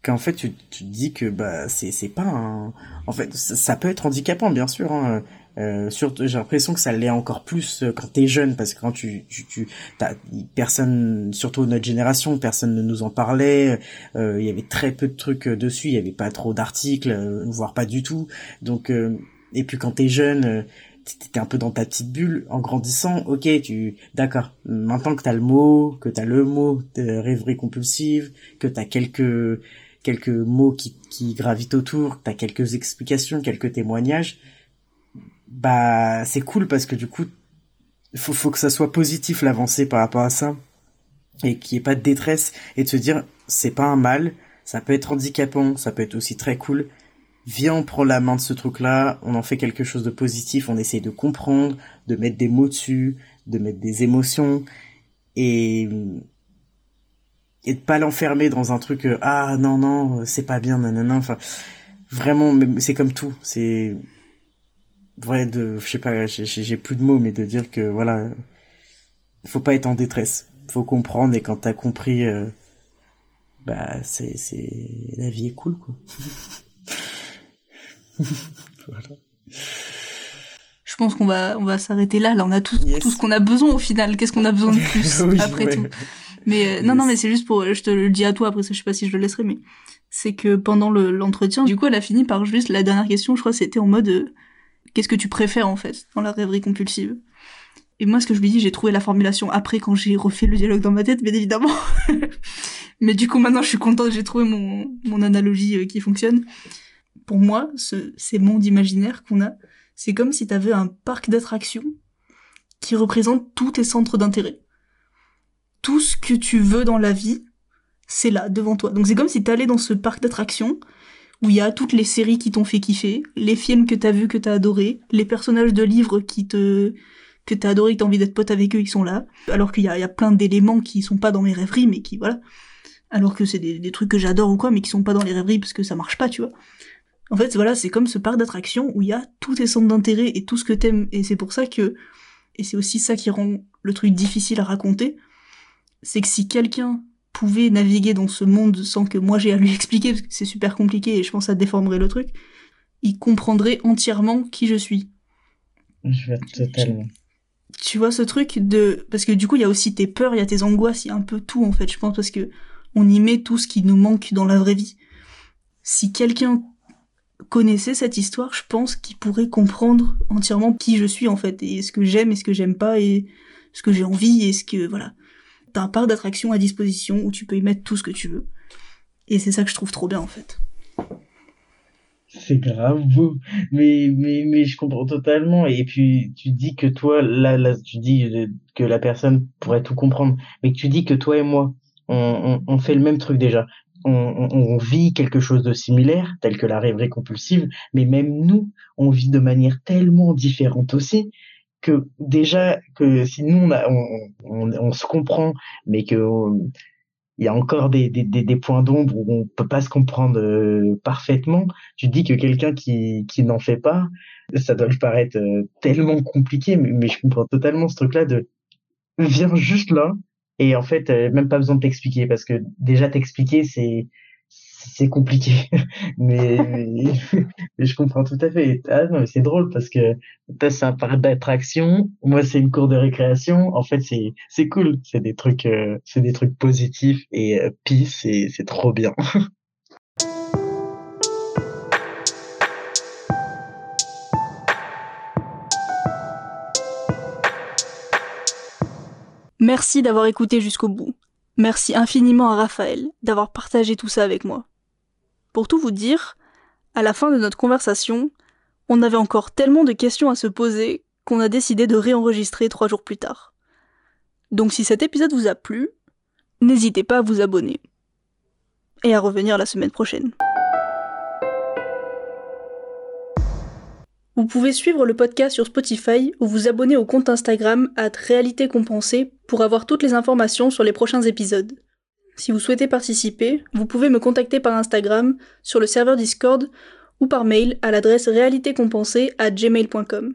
qu'en fait tu, tu te dis que bah c'est c'est pas un en fait ça, peut être handicapant bien sûr hein. euh, surtout j'ai l'impression que ça l'est encore plus euh, quand t'es jeune parce que quand tu tu, tu t'as personne surtout notre génération personne ne nous en parlait euh, il y avait très peu de trucs dessus il y avait pas trop d'articles voire pas du tout donc et puis quand t'es jeune t'étais un peu dans ta petite bulle en grandissant. Ok tu d'accord. Maintenant que t'as le mot que t'as le mot de rêverie compulsive que t'as quelques quelques mots qui, qui gravitent autour t'as quelques explications quelques témoignages bah c'est cool parce que du coup faut faut que ça soit positif l'avancée par rapport à ça. Et qu'il n'y ait pas de détresse et de se dire c'est pas un mal. Ça peut être handicapant ça peut être aussi très cool viens, on prend la main de ce truc-là, on en fait quelque chose de positif, on essaye de comprendre, de mettre des mots dessus, de mettre des émotions, et et de pas l'enfermer dans un truc euh, ah non non c'est pas bien nanana enfin vraiment c'est comme tout c'est vrai de je sais pas j'ai plus de mots mais de dire que voilà faut pas être en détresse faut comprendre et quand t'as compris euh, bah c'est c'est la vie est cool quoi Je pense qu'on va on va s'arrêter là. Là, on a tout, tout ce qu'on a besoin au final. Qu'est-ce qu'on a besoin de plus après tout? Mais euh, non, non, mais c'est juste pour. Je te le dis à toi après. Ça, je sais pas si je le laisserai, mais c'est que pendant l'entretien, du coup, elle a fini par juste la dernière question. Je crois c'était en mode euh, qu'est-ce que tu préfères en fait dans la rêverie compulsive? Et moi, ce que je lui dis, j'ai trouvé la formulation après quand j'ai refait le dialogue dans ma tête, bien évidemment. mais du coup, maintenant, je suis contente. J'ai trouvé mon mon analogie euh, qui fonctionne pour moi, ce, ces mondes imaginaires qu'on a, c'est comme si tu avais un parc d'attractions qui représente tous tes centres d'intérêt. Tout ce que tu veux dans la vie, c'est là, devant toi. Donc c'est comme si t'allais dans ce parc d'attractions où il y a toutes les séries qui t'ont fait kiffer, les films que t'as vus, que t'as adoré, les personnages de livres qui te que t'as adoré, que t'as envie d'être pote avec eux, ils sont là. Alors qu'il y a, y a plein d'éléments qui sont pas dans mes rêveries, mais qui voilà. Alors que c'est des, des trucs que j'adore ou quoi, mais qui sont pas dans les rêveries parce que ça marche pas, tu vois. En fait, voilà, c'est comme ce parc d'attractions où il y a tous tes centres d'intérêt et tout ce que t'aimes. Et c'est pour ça que, et c'est aussi ça qui rend le truc difficile à raconter, c'est que si quelqu'un pouvait naviguer dans ce monde sans que moi j'ai à lui expliquer, parce que c'est super compliqué et je pense que ça déformerait le truc, il comprendrait entièrement qui je suis. Je vois totalement. Tu, vois ce truc de, parce que du coup il y a aussi tes peurs, il y a tes angoisses, il y a un peu tout en fait, je pense, parce que on y met tout ce qui nous manque dans la vraie vie. Si quelqu'un connaissait cette histoire, je pense qu'il pourrait comprendre entièrement qui je suis en fait, et ce que j'aime et ce que j'aime pas, et ce que j'ai envie, et ce que voilà. T'as un parc d'attractions à disposition où tu peux y mettre tout ce que tu veux. Et c'est ça que je trouve trop bien en fait. C'est grave beau, mais mais mais je comprends totalement. Et puis tu dis que toi là là tu dis que la personne pourrait tout comprendre, mais tu dis que toi et moi on, on fait le même truc déjà on, vit quelque chose de similaire, tel que la rêverie compulsive, mais même nous, on vit de manière tellement différente aussi que déjà que si nous on, se comprend, mais que il y a encore des, points d'ombre où on peut pas se comprendre euh, parfaitement. Tu dis que quelqu'un qui, qui n'en fait pas, ça doit lui paraître euh, tellement compliqué, mais, mais, je comprends totalement ce truc-là de viens juste là et en fait euh, même pas besoin de t'expliquer parce que déjà t'expliquer c'est c'est compliqué. mais, je comprends tout à fait. Ah non, c'est drôle parce que c'est un parc d'attraction, moi c'est une cour de récréation. En fait, c'est c'est cool. C'est des trucs euh, c'est des trucs positifs et euh, peace et c'est trop bien. Merci d'avoir écouté jusqu'au bout. Merci infiniment à Raphaël d'avoir partagé tout ça avec moi. Pour tout vous dire, à la fin de notre conversation, on avait encore tellement de questions à se poser qu'on a décidé de réenregistrer trois jours plus tard. Donc si cet épisode vous a plu, n'hésitez pas à vous abonner. Et à revenir la semaine prochaine. Vous pouvez suivre le podcast sur Spotify ou vous abonner au compte Instagram at réalité compensée pour avoir toutes les informations sur les prochains épisodes. Si vous souhaitez participer, vous pouvez me contacter par Instagram, sur le serveur Discord ou par mail à l'adresse réalitécompensée à gmail.com.